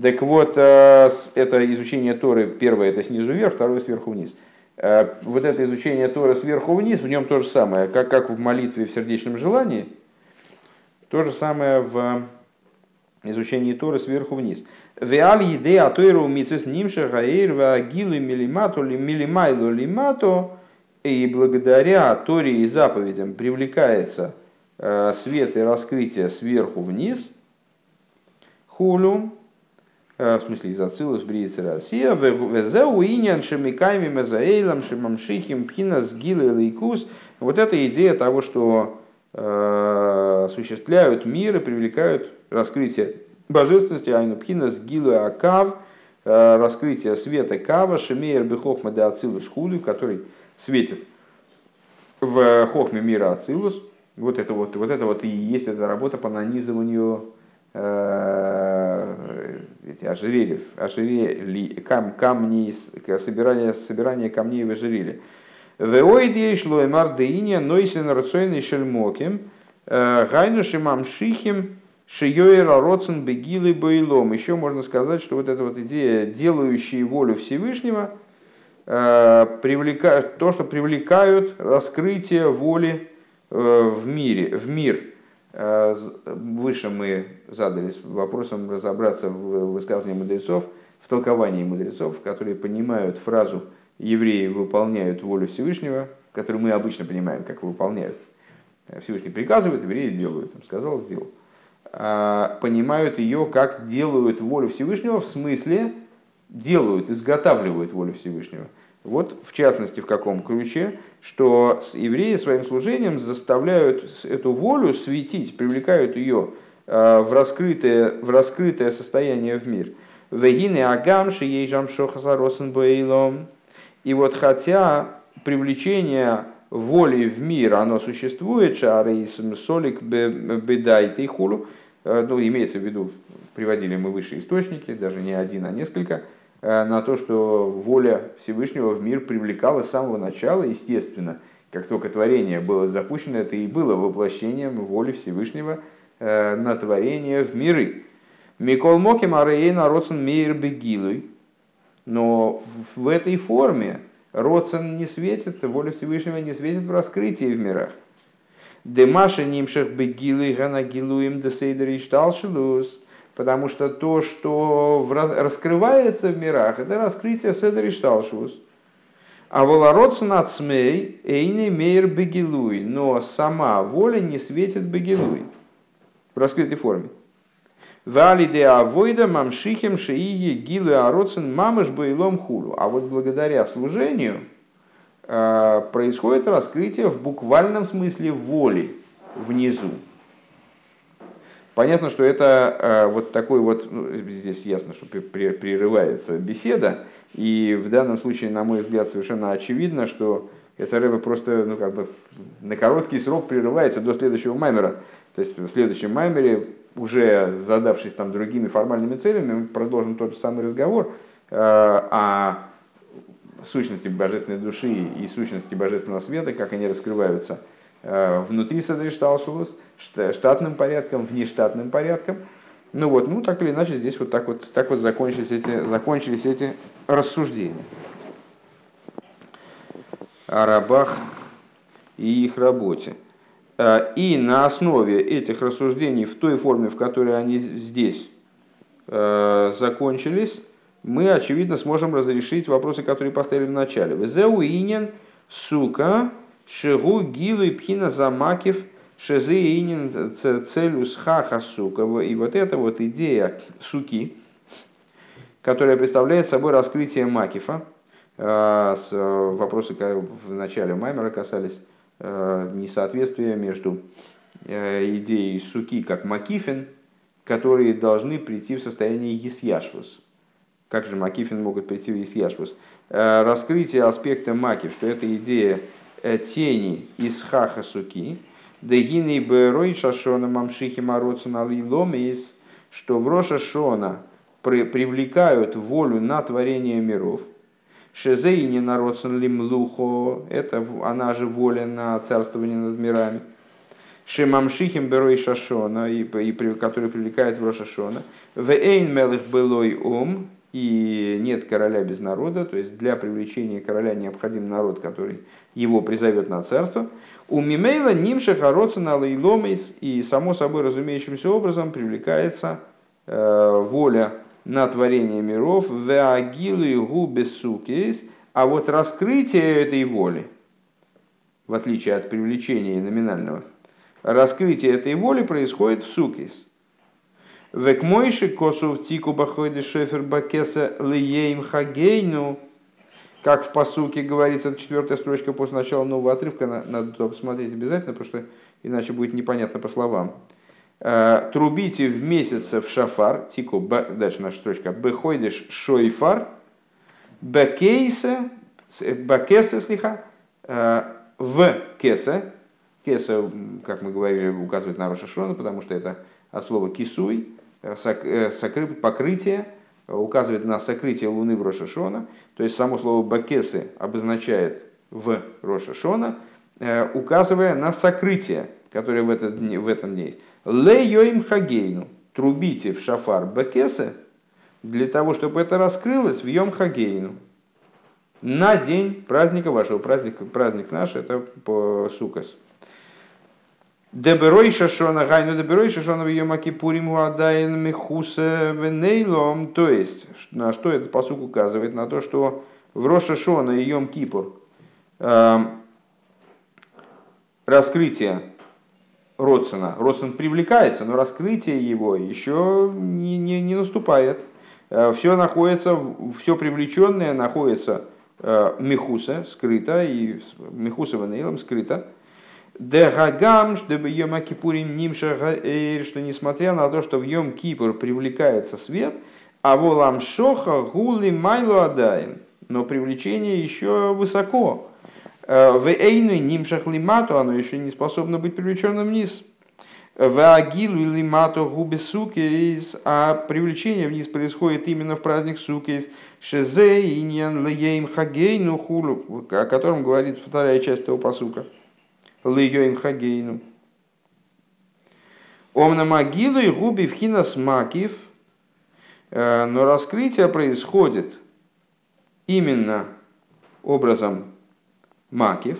Так вот, э, это изучение Торы, первое это снизу вверх, второе сверху вниз. Э, вот это изучение Торы сверху вниз, в нем то же самое, как, как в молитве в сердечном желании, то же самое в изучении Торы сверху вниз. Веаль еде атойру мицис нимша гаир вагилу милимату милимайлу лимато и благодаря Торе и заповедям привлекается э, свет и раскрытие сверху вниз, хулю, в смысле из Ацилус, Бриица Россия, Везеу Инян Шемикайми Мезаэйлам Шемамшихим Пхинас Гилы Лейкус. Вот эта идея того, что э, осуществляют мир и привлекают раскрытие божественности, Айну Пхинас Гилы Акав, э, раскрытие света Кава, Шемейр Бехохма де Ацилус Худу, который светит в Хохме мира Ацилус. Вот это вот, вот это вот и есть эта работа по нанизыванию эти ожерелья, ожерелья кам, камни, собирание, собирание камней в ожерелье. Веоиди шло и мардеиня нойсен рацойный шельмоким, э, гайнуши мамшихим шиёйра роцен бегилы бойлом. Еще можно сказать, что вот эта вот идея, делающая волю Всевышнего, э, привлекают, то, что привлекают раскрытие воли э, в мире, в мир – выше мы задались вопросом разобраться в высказывании мудрецов, в толковании мудрецов, которые понимают фразу «евреи выполняют волю Всевышнего», которую мы обычно понимаем, как выполняют. Всевышний приказывает, евреи делают, там, сказал, сделал. А понимают ее, как делают волю Всевышнего в смысле делают, изготавливают волю Всевышнего. Вот в частности в каком ключе, что евреи своим служением заставляют эту волю светить, привлекают ее э, в раскрытое, в раскрытое состояние в мир. Вегины агамши шохасаросен боилом. И вот хотя привлечение воли в мир, оно существует, шары солик бедай тейхулу, э, ну, имеется в виду, приводили мы высшие источники, даже не один, а несколько, на то, что воля Всевышнего в мир привлекала с самого начала, естественно, как только творение было запущено, это и было воплощением воли Всевышнего э, на творение в миры. Микол Моки Марейна Роцен Мейер Бегилуй. Но в этой форме Роцен не светит, воля Всевышнего не светит в раскрытии в мирах. Демаша нимших бегилы ганагилуем десейдер и шталшилус. Потому что то, что раскрывается в мирах, это раскрытие седер и шталшилус. А волородцен ацмей эйни мейр бегилуй. Но сама воля не светит бегилуй в раскрытой форме. Вали де авойда мамшихим шиие гилы ароцин мамыш боилом хулу. А вот благодаря служению э, происходит раскрытие в буквальном смысле воли внизу. Понятно, что это э, вот такой вот, ну, здесь ясно, что прерывается беседа, и в данном случае, на мой взгляд, совершенно очевидно, что это рыба просто ну, как бы на короткий срок прерывается до следующего маймера. То есть в следующем маймере уже задавшись там другими формальными целями, мы продолжим тот же самый разговор э, о сущности божественной души и сущности божественного света, как они раскрываются внутри Садришталшулус, штатным порядком, внештатным порядком. Ну вот, ну так или иначе, здесь вот так вот, так вот закончились, эти, закончились эти рассуждения о рабах и их работе. Э, и на основе этих рассуждений в той форме, в которой они здесь э, закончились, мы, очевидно, сможем разрешить вопросы, которые поставили в начале. Везеуинен, сука, шигу гилу и пхина замакив, шезеинен целю схаха сука. И вот эта вот идея суки, которая представляет собой раскрытие макифа, э, вопросы в начале Маймера касались Э, несоответствие между э, идеей суки как макифин, которые должны прийти в состояние есяшвус. Как же макифин могут прийти в есяшвус? Э, раскрытие аспекта макив, что это идея тени из хаха суки, дегины берой шашона мамшихи мороцина ломис, что в Роша Шона привлекают волю на творение миров – Шезейни народцен лимлухо, это она же воля на царствование над мирами. Шимамшихим берой шашона, и, и, который привлекает в Рошашона. Вейн мелых былой ум, и нет короля без народа, то есть для привлечения короля необходим народ, который его призовет на царство. У Мимейла нимша на лейломейс, и само собой разумеющимся образом привлекается э, воля на творение миров, веагилу и губе сукис, а вот раскрытие этой воли, в отличие от привлечения номинального, раскрытие этой воли происходит в сукис. Век мойши косов тику бахойды шефер бакеса лиеем хагейну, как в посуке говорится, четвертая строчка после начала нового отрывка, надо посмотреть обязательно, потому что иначе будет непонятно по словам. Э, трубите в месяц в шафар, тику, дальше наша строчка, бехойдеш шойфар, бекейсе, бекесе слиха, э, в кесе, кеса, как мы говорили, указывает на Рошашона, потому что это от слова кисуй, э, сокры, покрытие, указывает на сокрытие луны в Рошашона, то есть само слово бакесы обозначает в Рошашона, указывая на сокрытие, которое в, этот, в этом дне есть. Ле хагейну. Трубите в шафар бекесе для того, чтобы это раскрылось в йом хагейну. На день праздника вашего, праздник, праздник наш, это по сукас. Деберой шашона гайну деберой шашона в йома кипурим уадайн михуса венейлом. То есть, на что этот посук указывает? На то, что в Роша Шона и Йом Кипур э, раскрытие Родсона. Родсон привлекается, но раскрытие его еще не, не, не наступает. все находится, все привлеченное находится мехуса, скрыто, и мехуса ванейлом скрыто. Дегагам, чтобы Йома Кипурим нимша что несмотря на то, что в Йом Кипур привлекается свет, а волам шоха гули майлу адаин, но привлечение еще высоко. В эйну нимшах лимату оно еще не способно быть привлеченным вниз. В агилу или мату губе сукейс, а привлечение вниз происходит именно в праздник сукейс. Шезе иньян леем хагейну хулу, о котором говорит вторая часть этого посука. Леем хагейну. Омна могилу и губи вхинас макив, э, но раскрытие происходит именно образом макив,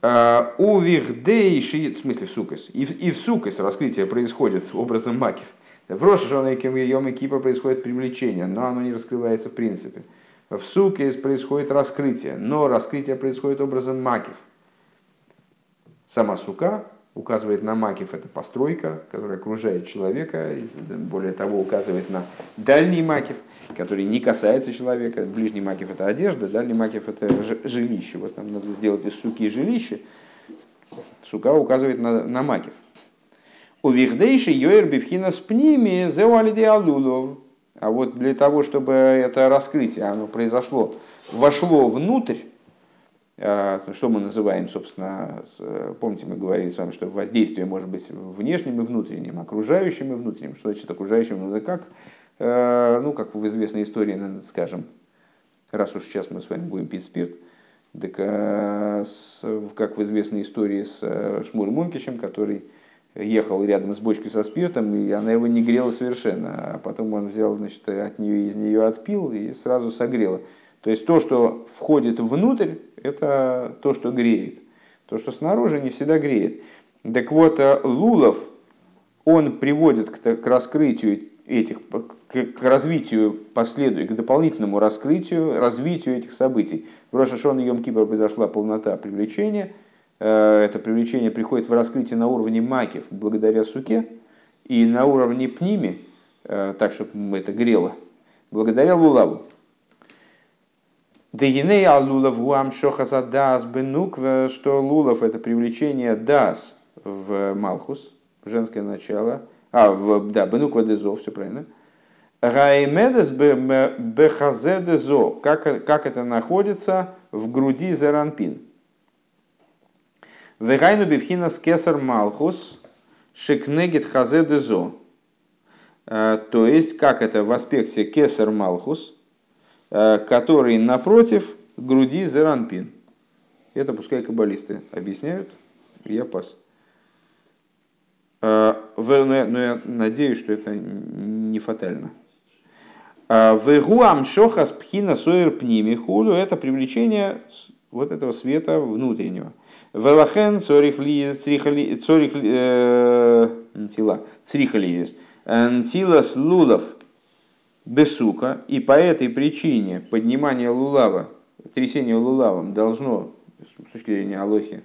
а, у вихдейши, в смысле в сукас, и, и в сукас раскрытие происходит образом макив. В Рошашона и Йом и Кипа происходит привлечение, но оно не раскрывается в принципе. В сукес происходит раскрытие, но раскрытие происходит образом макив. Сама сука указывает на макив, это постройка, которая окружает человека, более того, указывает на дальний макив, который не касается человека. Ближний макив это одежда, дальний макив это жилище. Вот нам надо сделать из суки жилище. Сука указывает на, на макив. У вихдейши йоэр бифхина с пними алулов. А вот для того, чтобы это раскрытие, оно произошло, вошло внутрь, что мы называем, собственно, помните, мы говорили с вами, что воздействие может быть внешним и внутренним, окружающим и внутренним. Что значит окружающим? Ну, как, э, ну, как в известной истории, скажем, раз уж сейчас мы с вами будем пить спирт, так, э, как в известной истории с э, Шмур Мункичем, который ехал рядом с бочкой со спиртом, и она его не грела совершенно. А потом он взял значит, от нее из нее отпил и сразу согрела. То есть то, что входит внутрь, это то, что греет. То, что снаружи, не всегда греет. Так вот, э, Лулов, он приводит к, раскрытию этих, к развитию последуя, к дополнительному раскрытию, развитию этих событий. В Рошашон и Йом Кипр произошла полнота привлечения. Э, это привлечение приходит в раскрытие на уровне макив благодаря суке и на уровне пними, э, так, чтобы это грело, благодаря лулаву. Дегиней ал лулав гуам шохаса дас бенук, что лулав это привлечение дас в Малхус, в женское начало, а, в, да, бенуква дезо, все правильно. Раймедес бехазе дезо, как, как это находится в груди зеранпин. Вегайну бифхинас кесар Малхус, шекнегит хазе дезо. Э, то есть, как это в аспекте кесар Малхус – который напротив груди зеранпин. Это пускай каббалисты объясняют, я пас. Э, но я надеюсь, что это не фатально. Э, Вегуам шохас пхина сойер пними хулю – это привлечение вот этого света внутреннего. Велахен цорих цорих тила црихалиес. Нтилас лулов – бесука, и по этой причине поднимание лулава, трясение лулавом должно, с точки зрения Алохи,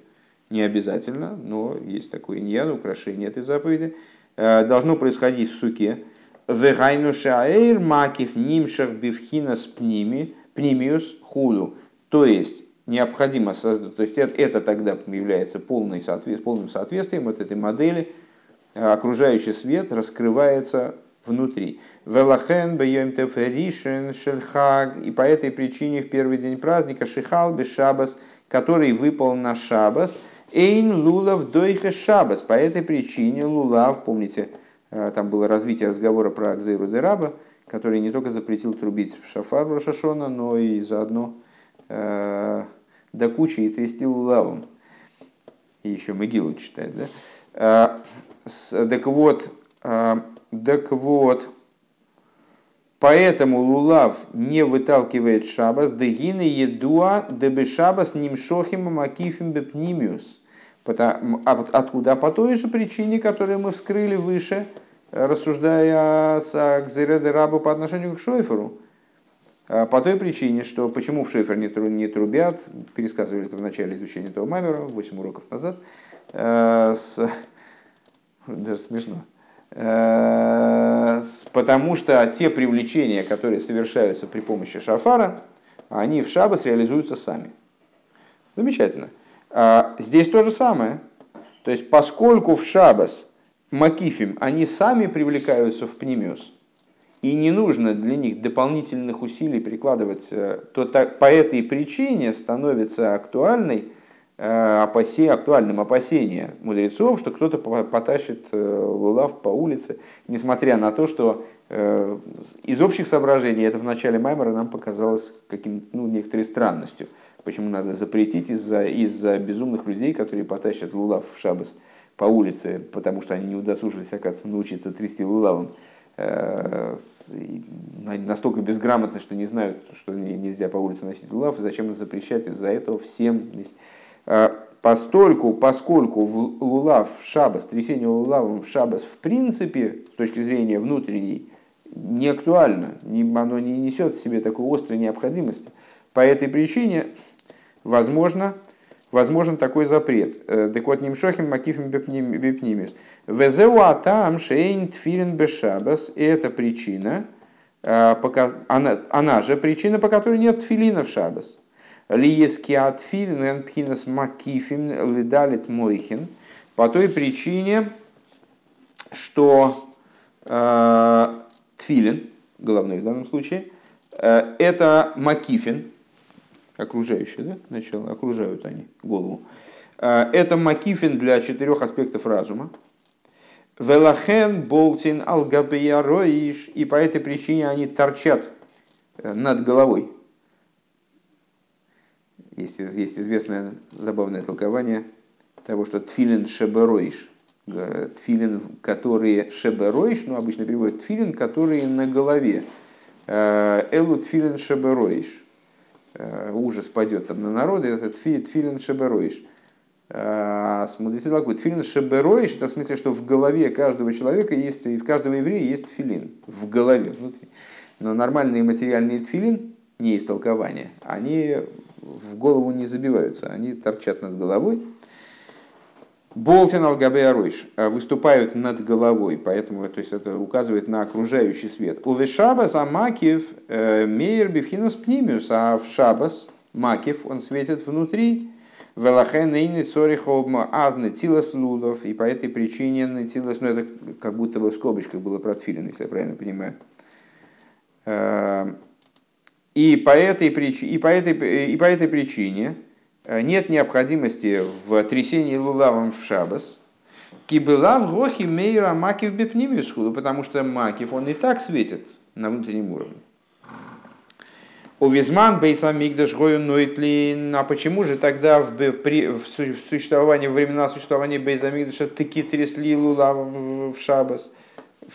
не обязательно, но есть такое иньян, украшение этой заповеди, э, должно происходить в суке. Вегайну шаэйр макив нимшах бифхина с пними, пнимиус худу. То есть, необходимо создать, то есть это, тогда является полной соответ, полным соответствием вот этой модели, окружающий свет раскрывается внутри. Велахен бейомтев ришен шельхаг. И по этой причине в первый день праздника шихал шабас, который выпал на шабас, эйн лулав дойхе шабас. По этой причине лулав, помните, э, там было развитие разговора про Акзейру де Раба, который не только запретил трубить в шафар Рошашона, но и заодно э, до кучи и трясти лулавом. И еще могилу читать, да? Э, с, так вот, э, так вот, поэтому лулав не выталкивает шабас, дегины едуа дебе шабас нимшохим макифим бепнимиус. Откуда? По той же причине, которую мы вскрыли выше, рассуждая с Гзереде Рабу по отношению к Шойферу. А по той причине, что почему в Шойфер не трубят, пересказывали это в начале изучения этого мамера, 8 уроков назад, э, даже смешно. Потому что те привлечения, которые совершаются при помощи шафара, они в шабас реализуются сами. Замечательно. Здесь то же самое. То есть, поскольку в шабас макифим, они сами привлекаются в пнемиус, и не нужно для них дополнительных усилий прикладывать, э, то так, по этой причине становится актуальной э, опасе, актуальным опасение мудрецов, что кто-то потащит э, лулав по улице, несмотря на то, что из общих соображений это в начале Маймера нам показалось каким ну, некоторой странностью. Почему надо запретить из-за из безумных людей, которые потащат лулав в шабас по улице, потому что они не удосужились, оказывается, научиться трясти лулавом. Э, настолько безграмотны, что не знают, что нельзя по улице носить лулав, и зачем запрещать из-за этого всем. Э, постольку, поскольку в лулав в шабас, трясение лулавом в шабас в принципе, с точки зрения внутренней, не актуально, оно не несет в себе такой острой необходимости. По этой причине, возможно, возможен такой запрет. Э, так вот, нимшохим макифим бепнимис. Везеуатам шейн тфилин бешабас. И это причина, э, она, она же причина, по которой нет тфилина в шабас. Лиески от филин пхинас макифим лидалит мойхин. По той причине, что э, тфилин, головной в данном случае, э, это макифин, окружающие, да, начало, окружают они голову. А, это макифин для четырех аспектов разума. Велахен болтин алгабияроиш, и по этой причине они торчат э, над головой. Есть, есть известное забавное толкование того, что тфилин шебероиш, тфилин, которые шебероиш, ну обычно переводят тфилин, которые на голове. Э, элу тфилин шебероиш Э, ужас падет там на народы, это тфилин шебероиш. А мудрецы толкуют, тфилин шебероиш, это в смысле, что в голове каждого человека есть, и в каждого еврея есть тфилин, в голове, внутри. Но нормальные материальные тфилин, не истолкования, они в голову не забиваются, они торчат над головой, Болтин алгабеаройш выступают над головой, поэтому то есть это указывает на окружающий свет. У Вешабас Амакив э, мейер бифхинас пнимиус, а в Шабас Макив он светит внутри. Велахен и цорихобма азны тилас лулов, и по этой причине тилас, ну это как будто бы в скобочках было протфилин, если я правильно понимаю. И по этой, причине, и по этой, и по этой причине Э, нет необходимости в трясении лулавом в шабас, кибыла в гохи мейра макив бепнимиусхуду, потому что макив, он и так светит на внутреннем уровне. У Визман Бейса Мигдаш Нойтлин, а почему же тогда в, при, в существовании, во времена существования Бейса Мигдаша таки трясли лулав в шабас?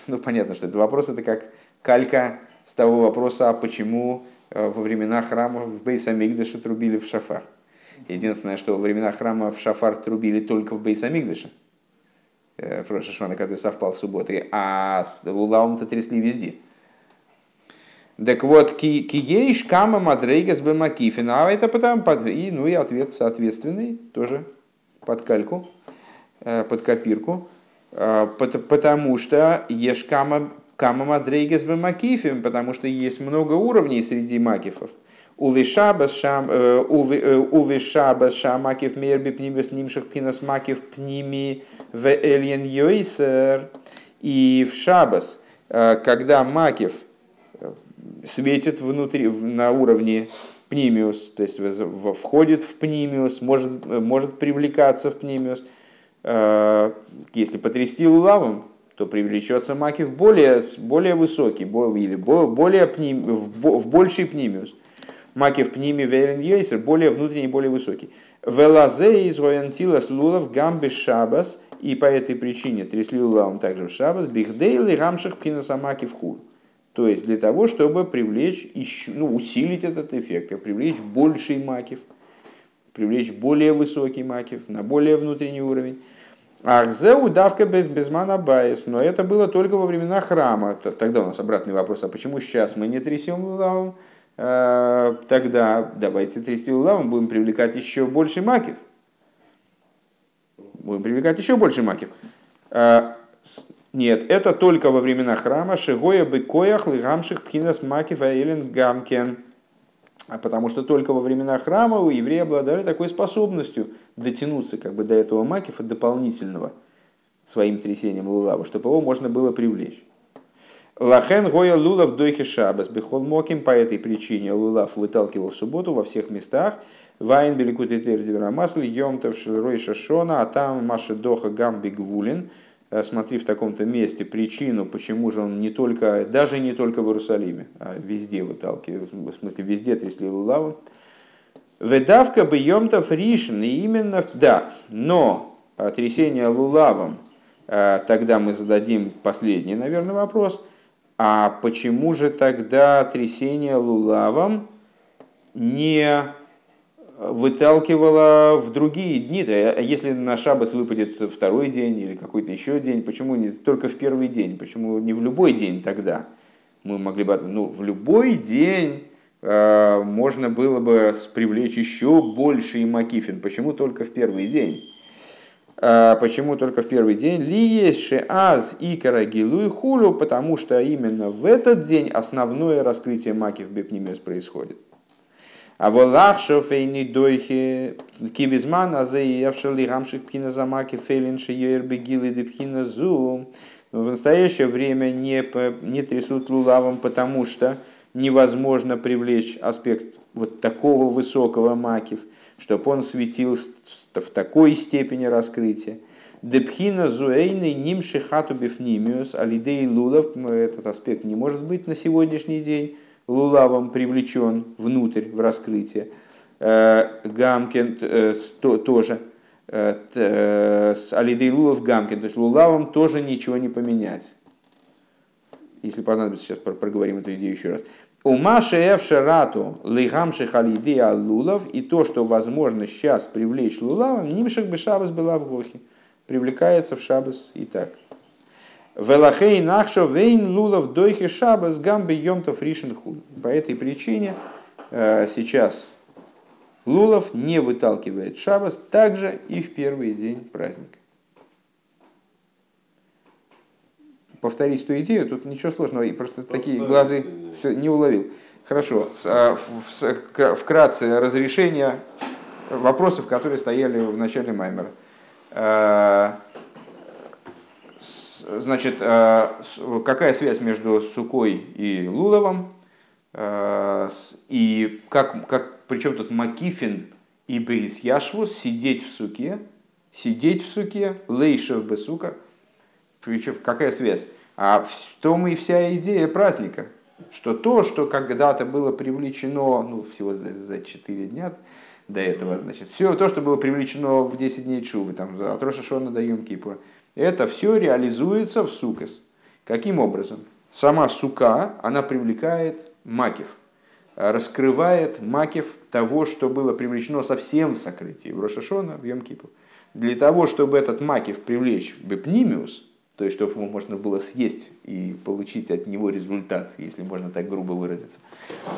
Ну, понятно, что это вопрос, это как калька с того вопроса, а почему во времена храма в Бейса Мигдаша трубили в шафар. Единственное, что во времена храма в шафар трубили только в Бейсамигдыше, э, в Рошашвана, который совпал с субботой, а с лулаум-то трясли везде. Так вот, киейш кама мадрейгас бемакифина, а это потому, и, ну и ответ соответственный, тоже под кальку, э, под копирку, э, потому что еш кама, мадрейгас бемакифим, потому что есть много уровней среди макифов. Увишабас шам, э, увишабас шамакив мерби пнимис нимших пинас макив пними в эльен йойсер. И в шабас, э, когда макив э, светит внутри, на уровне пнимиус, то есть входит в пнимиус, может, может привлекаться в пнимиус, если потрясти лулавом, то привлечется макив более, более высокий, или более пним, в больший пнимиус. מקיף פנימי ועליון יותר, более внутренний, более высокий. ולזה היתה נטילת לולב גם בשבת, и по этой причине трясли лулавом также в шабас, בכדי להמשיך בחינת המקיף כו'. То есть для того, чтобы привлечь, ну, усилить этот эффект, привлечь больший макив, привлечь более высокий макив на более внутренний уровень. אך זהו דוקא בזמן הבית. Но это было только во времена храма. Тогда у нас обратный вопрос, а почему сейчас мы не трясем лулавом? Э, тогда давайте трясти улавом, будем привлекать еще больше макив. Будем привлекать еще больше макив. Э, Нет, это только во времена храма Шигоя Быкоях Лыгамших Пхинас Макив Аилен Гамкен. А потому что только во времена храма у евреи обладали такой способностью дотянуться как бы до этого Макифа дополнительного своим трясением лулава, чтобы его можно было привлечь. Лахен гоя лулав дойхи шабас бихол моким, по этой причине лулав выталкивал субботу во всех местах, Вайн беликут и йомтов шелрой шашона, а там маша доха гамби гвулин. Э, смотри в таком-то месте причину, почему же он не только, даже не только в Иерусалиме, а везде выталкивает, в смысле везде трясли лулаву. Ведавка бы йомтов ришен, и именно, да, но трясение лулавом, э, тогда мы зададим последний, наверное, вопрос, а почему же тогда трясение лулавом не выталкивала в другие дни. А если на шабас выпадет второй день или какой-то еще день, почему не только в первый день? Почему не в любой день тогда? Мы могли бы, ну, в любой день можно было бы привлечь еще больше макифин. Почему только в первый день? Э, почему только в первый день? Ли есть шеаз и карагилу и хулю, потому что именно в этот день основное раскрытие макив бепнимес происходит. А волах шофейни дойхи кибизман азеевшали гамших пхина замаки фейлин шиер бегилы депхина зу. В настоящее время не, не трясут лулавом, потому что невозможно привлечь аспект вот такого высокого макив, чтобы он светил в такой степени раскрытия. Депхина зуэйны ним шихату бифнимиус алидей лулав. Этот аспект не может быть на сегодняшний день лулавом привлечен внутрь в раскрытие. Э, Гамкин э, тоже э, с Алидей Лулов Гамкин, то есть лулавом тоже ничего не поменять. Если понадобится, сейчас проговорим эту идею еще раз. У Маши Эвшерату Лигамших Алидея Лулов и то, что возможно сейчас привлечь лулавом, Нимших бы Шабас была в Гохе. Привлекается в Шабас и так. Велахей нахшо вейн лулов дойхи шабас гамбе йомтов ришен худ. По этой причине э, сейчас лулов не выталкивает шабас также и в первый день праздника. Повторить ту идею, тут ничего сложного, и просто такие глазы все не уловил. Хорошо, а, вкратце разрешение вопросов, которые стояли в начале Маймера. Э, Значит, э, какая связь между Сукой и Луловым? И как, как, причем тут Макифин и Брис Яшвус, сидеть в суке, сидеть в суке, лейшев бесука. Причем какая связь? А в том и вся идея праздника, что то, что когда-то было привлечено, ну, всего за, за 4 дня до этого, значит, все то, что было привлечено в 10 дней Чувы, там, от Роша Шона до Йом Кипура, это все реализуется в сукас. Каким образом? Сама сука, она привлекает макив, раскрывает макив того, что было привлечено совсем в сокрытии, в Рошашона, в йом -Кипу. Для того, чтобы этот макив привлечь в бепнимиус, то есть чтобы его можно было съесть и получить от него результат, если можно так грубо выразиться.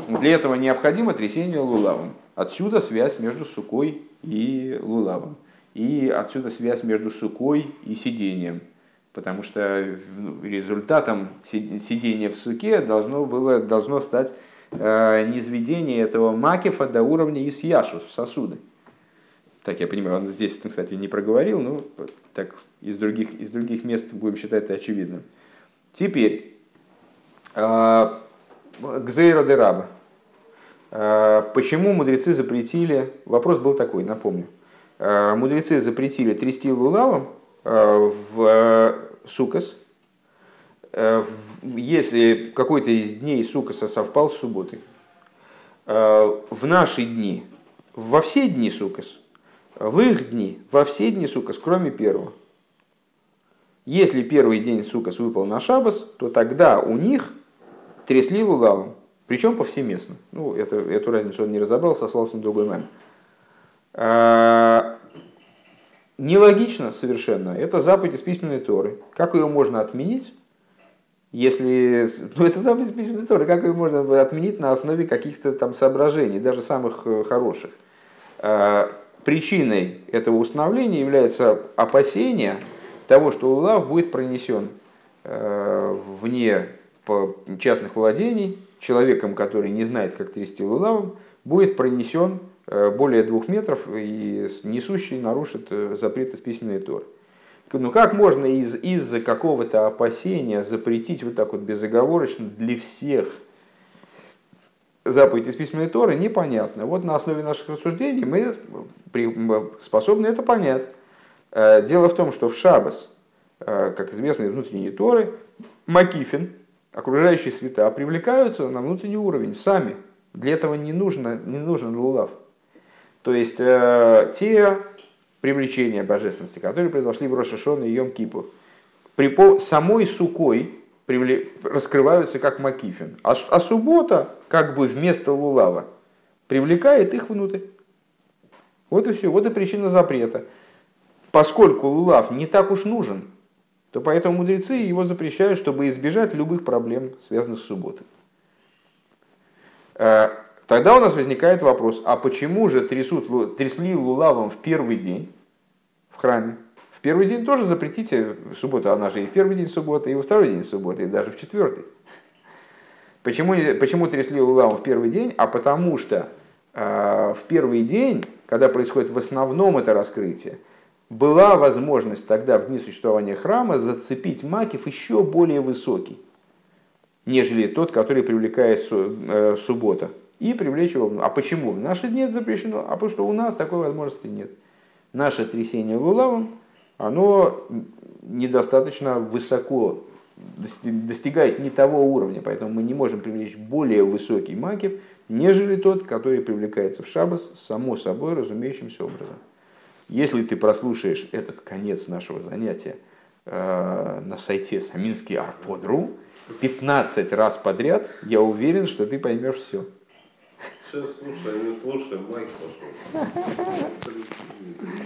Для этого необходимо трясение лулавом. Отсюда связь между сукой и лулавом. И отсюда связь между сукой и сидением. Потому что ну, результатом сидения в суке должно, было, должно стать э, низведение этого макефа до уровня исьяшу, в сосуды. Так я понимаю, он здесь, кстати, не проговорил, но так из других, из других мест будем считать это очевидным. Теперь, Гзейра де Раба. Почему мудрецы запретили, вопрос был такой, напомню, Э, мудрецы запретили трясти лулавом э, в э, сукас, если какой-то из дней сукаса совпал с субботой. В наши дни, во все дни сукас, в их дни, во все дни сукас, кроме первого. Если первый день сукас выпал на шабас, то тогда у них трясли лулавом, причем повсеместно. Ну, это, эту разницу он не разобрал, сослался на другой маме. А, нелогично совершенно. Это заповедь из письменной Торы. Как ее можно отменить, если... Ну, это заповедь письменной Торы. Как ее можно отменить на основе каких-то там соображений, даже самых э, хороших? Причиной этого установления является опасение того, что улав будет пронесен вне частных владений, человеком, который не знает, как трясти лулавом, будет пронесен более двух метров и несущий нарушит запрет из письменной торы. Ну как можно из, из-за какого-то опасения запретить вот так вот безоговорочно для всех заповедь из письменной Торы, непонятно. Вот на основе наших рассуждений мы способны это понять. Э, дело в том, что в Шабас, э, как известно из внутренней Торы, Макифин, окружающие света, привлекаются на внутренний уровень сами. Для этого не, нужно, не нужен лулав. То есть э, те привлечения божественности, которые произошли в Рошашон и Йом Кипур, при самой сукой раскрываются как макифин. А, а суббота, как бы вместо лулава, привлекает их внутрь. Вот и все, вот и причина запрета. Поскольку лулав не так уж нужен, то поэтому мудрецы его запрещают, чтобы избежать любых проблем, связанных с субботой. Э, Тогда у нас возникает вопрос, а почему же трясут, трясли лулавом в первый день в храме? Первый день тоже запретите субботу, она же и в первый день субботы, и во второй день субботы, и даже в четвертый. Почему, почему трясли лулавом в первый день? А потому что э, в первый день, когда происходит в основном это раскрытие, была возможность тогда в дни существования храма зацепить макив еще более высокий, нежели тот, который привлекает э, суббота и привлечь его. А почему? В наши дни это запрещено, а потому что у нас такой возможности нет. Наше трясение лулавом, оно недостаточно высоко, достигает не того уровня, поэтому мы не можем привлечь более высокий макив, нежели тот, который привлекается в шабас само собой разумеющимся образом. Если ты прослушаешь этот конец нашего занятия э, на сайте саминский арподру 15 раз подряд, я уверен, что ты поймешь все. Сейчас слушай, не слушай, Майк пошел.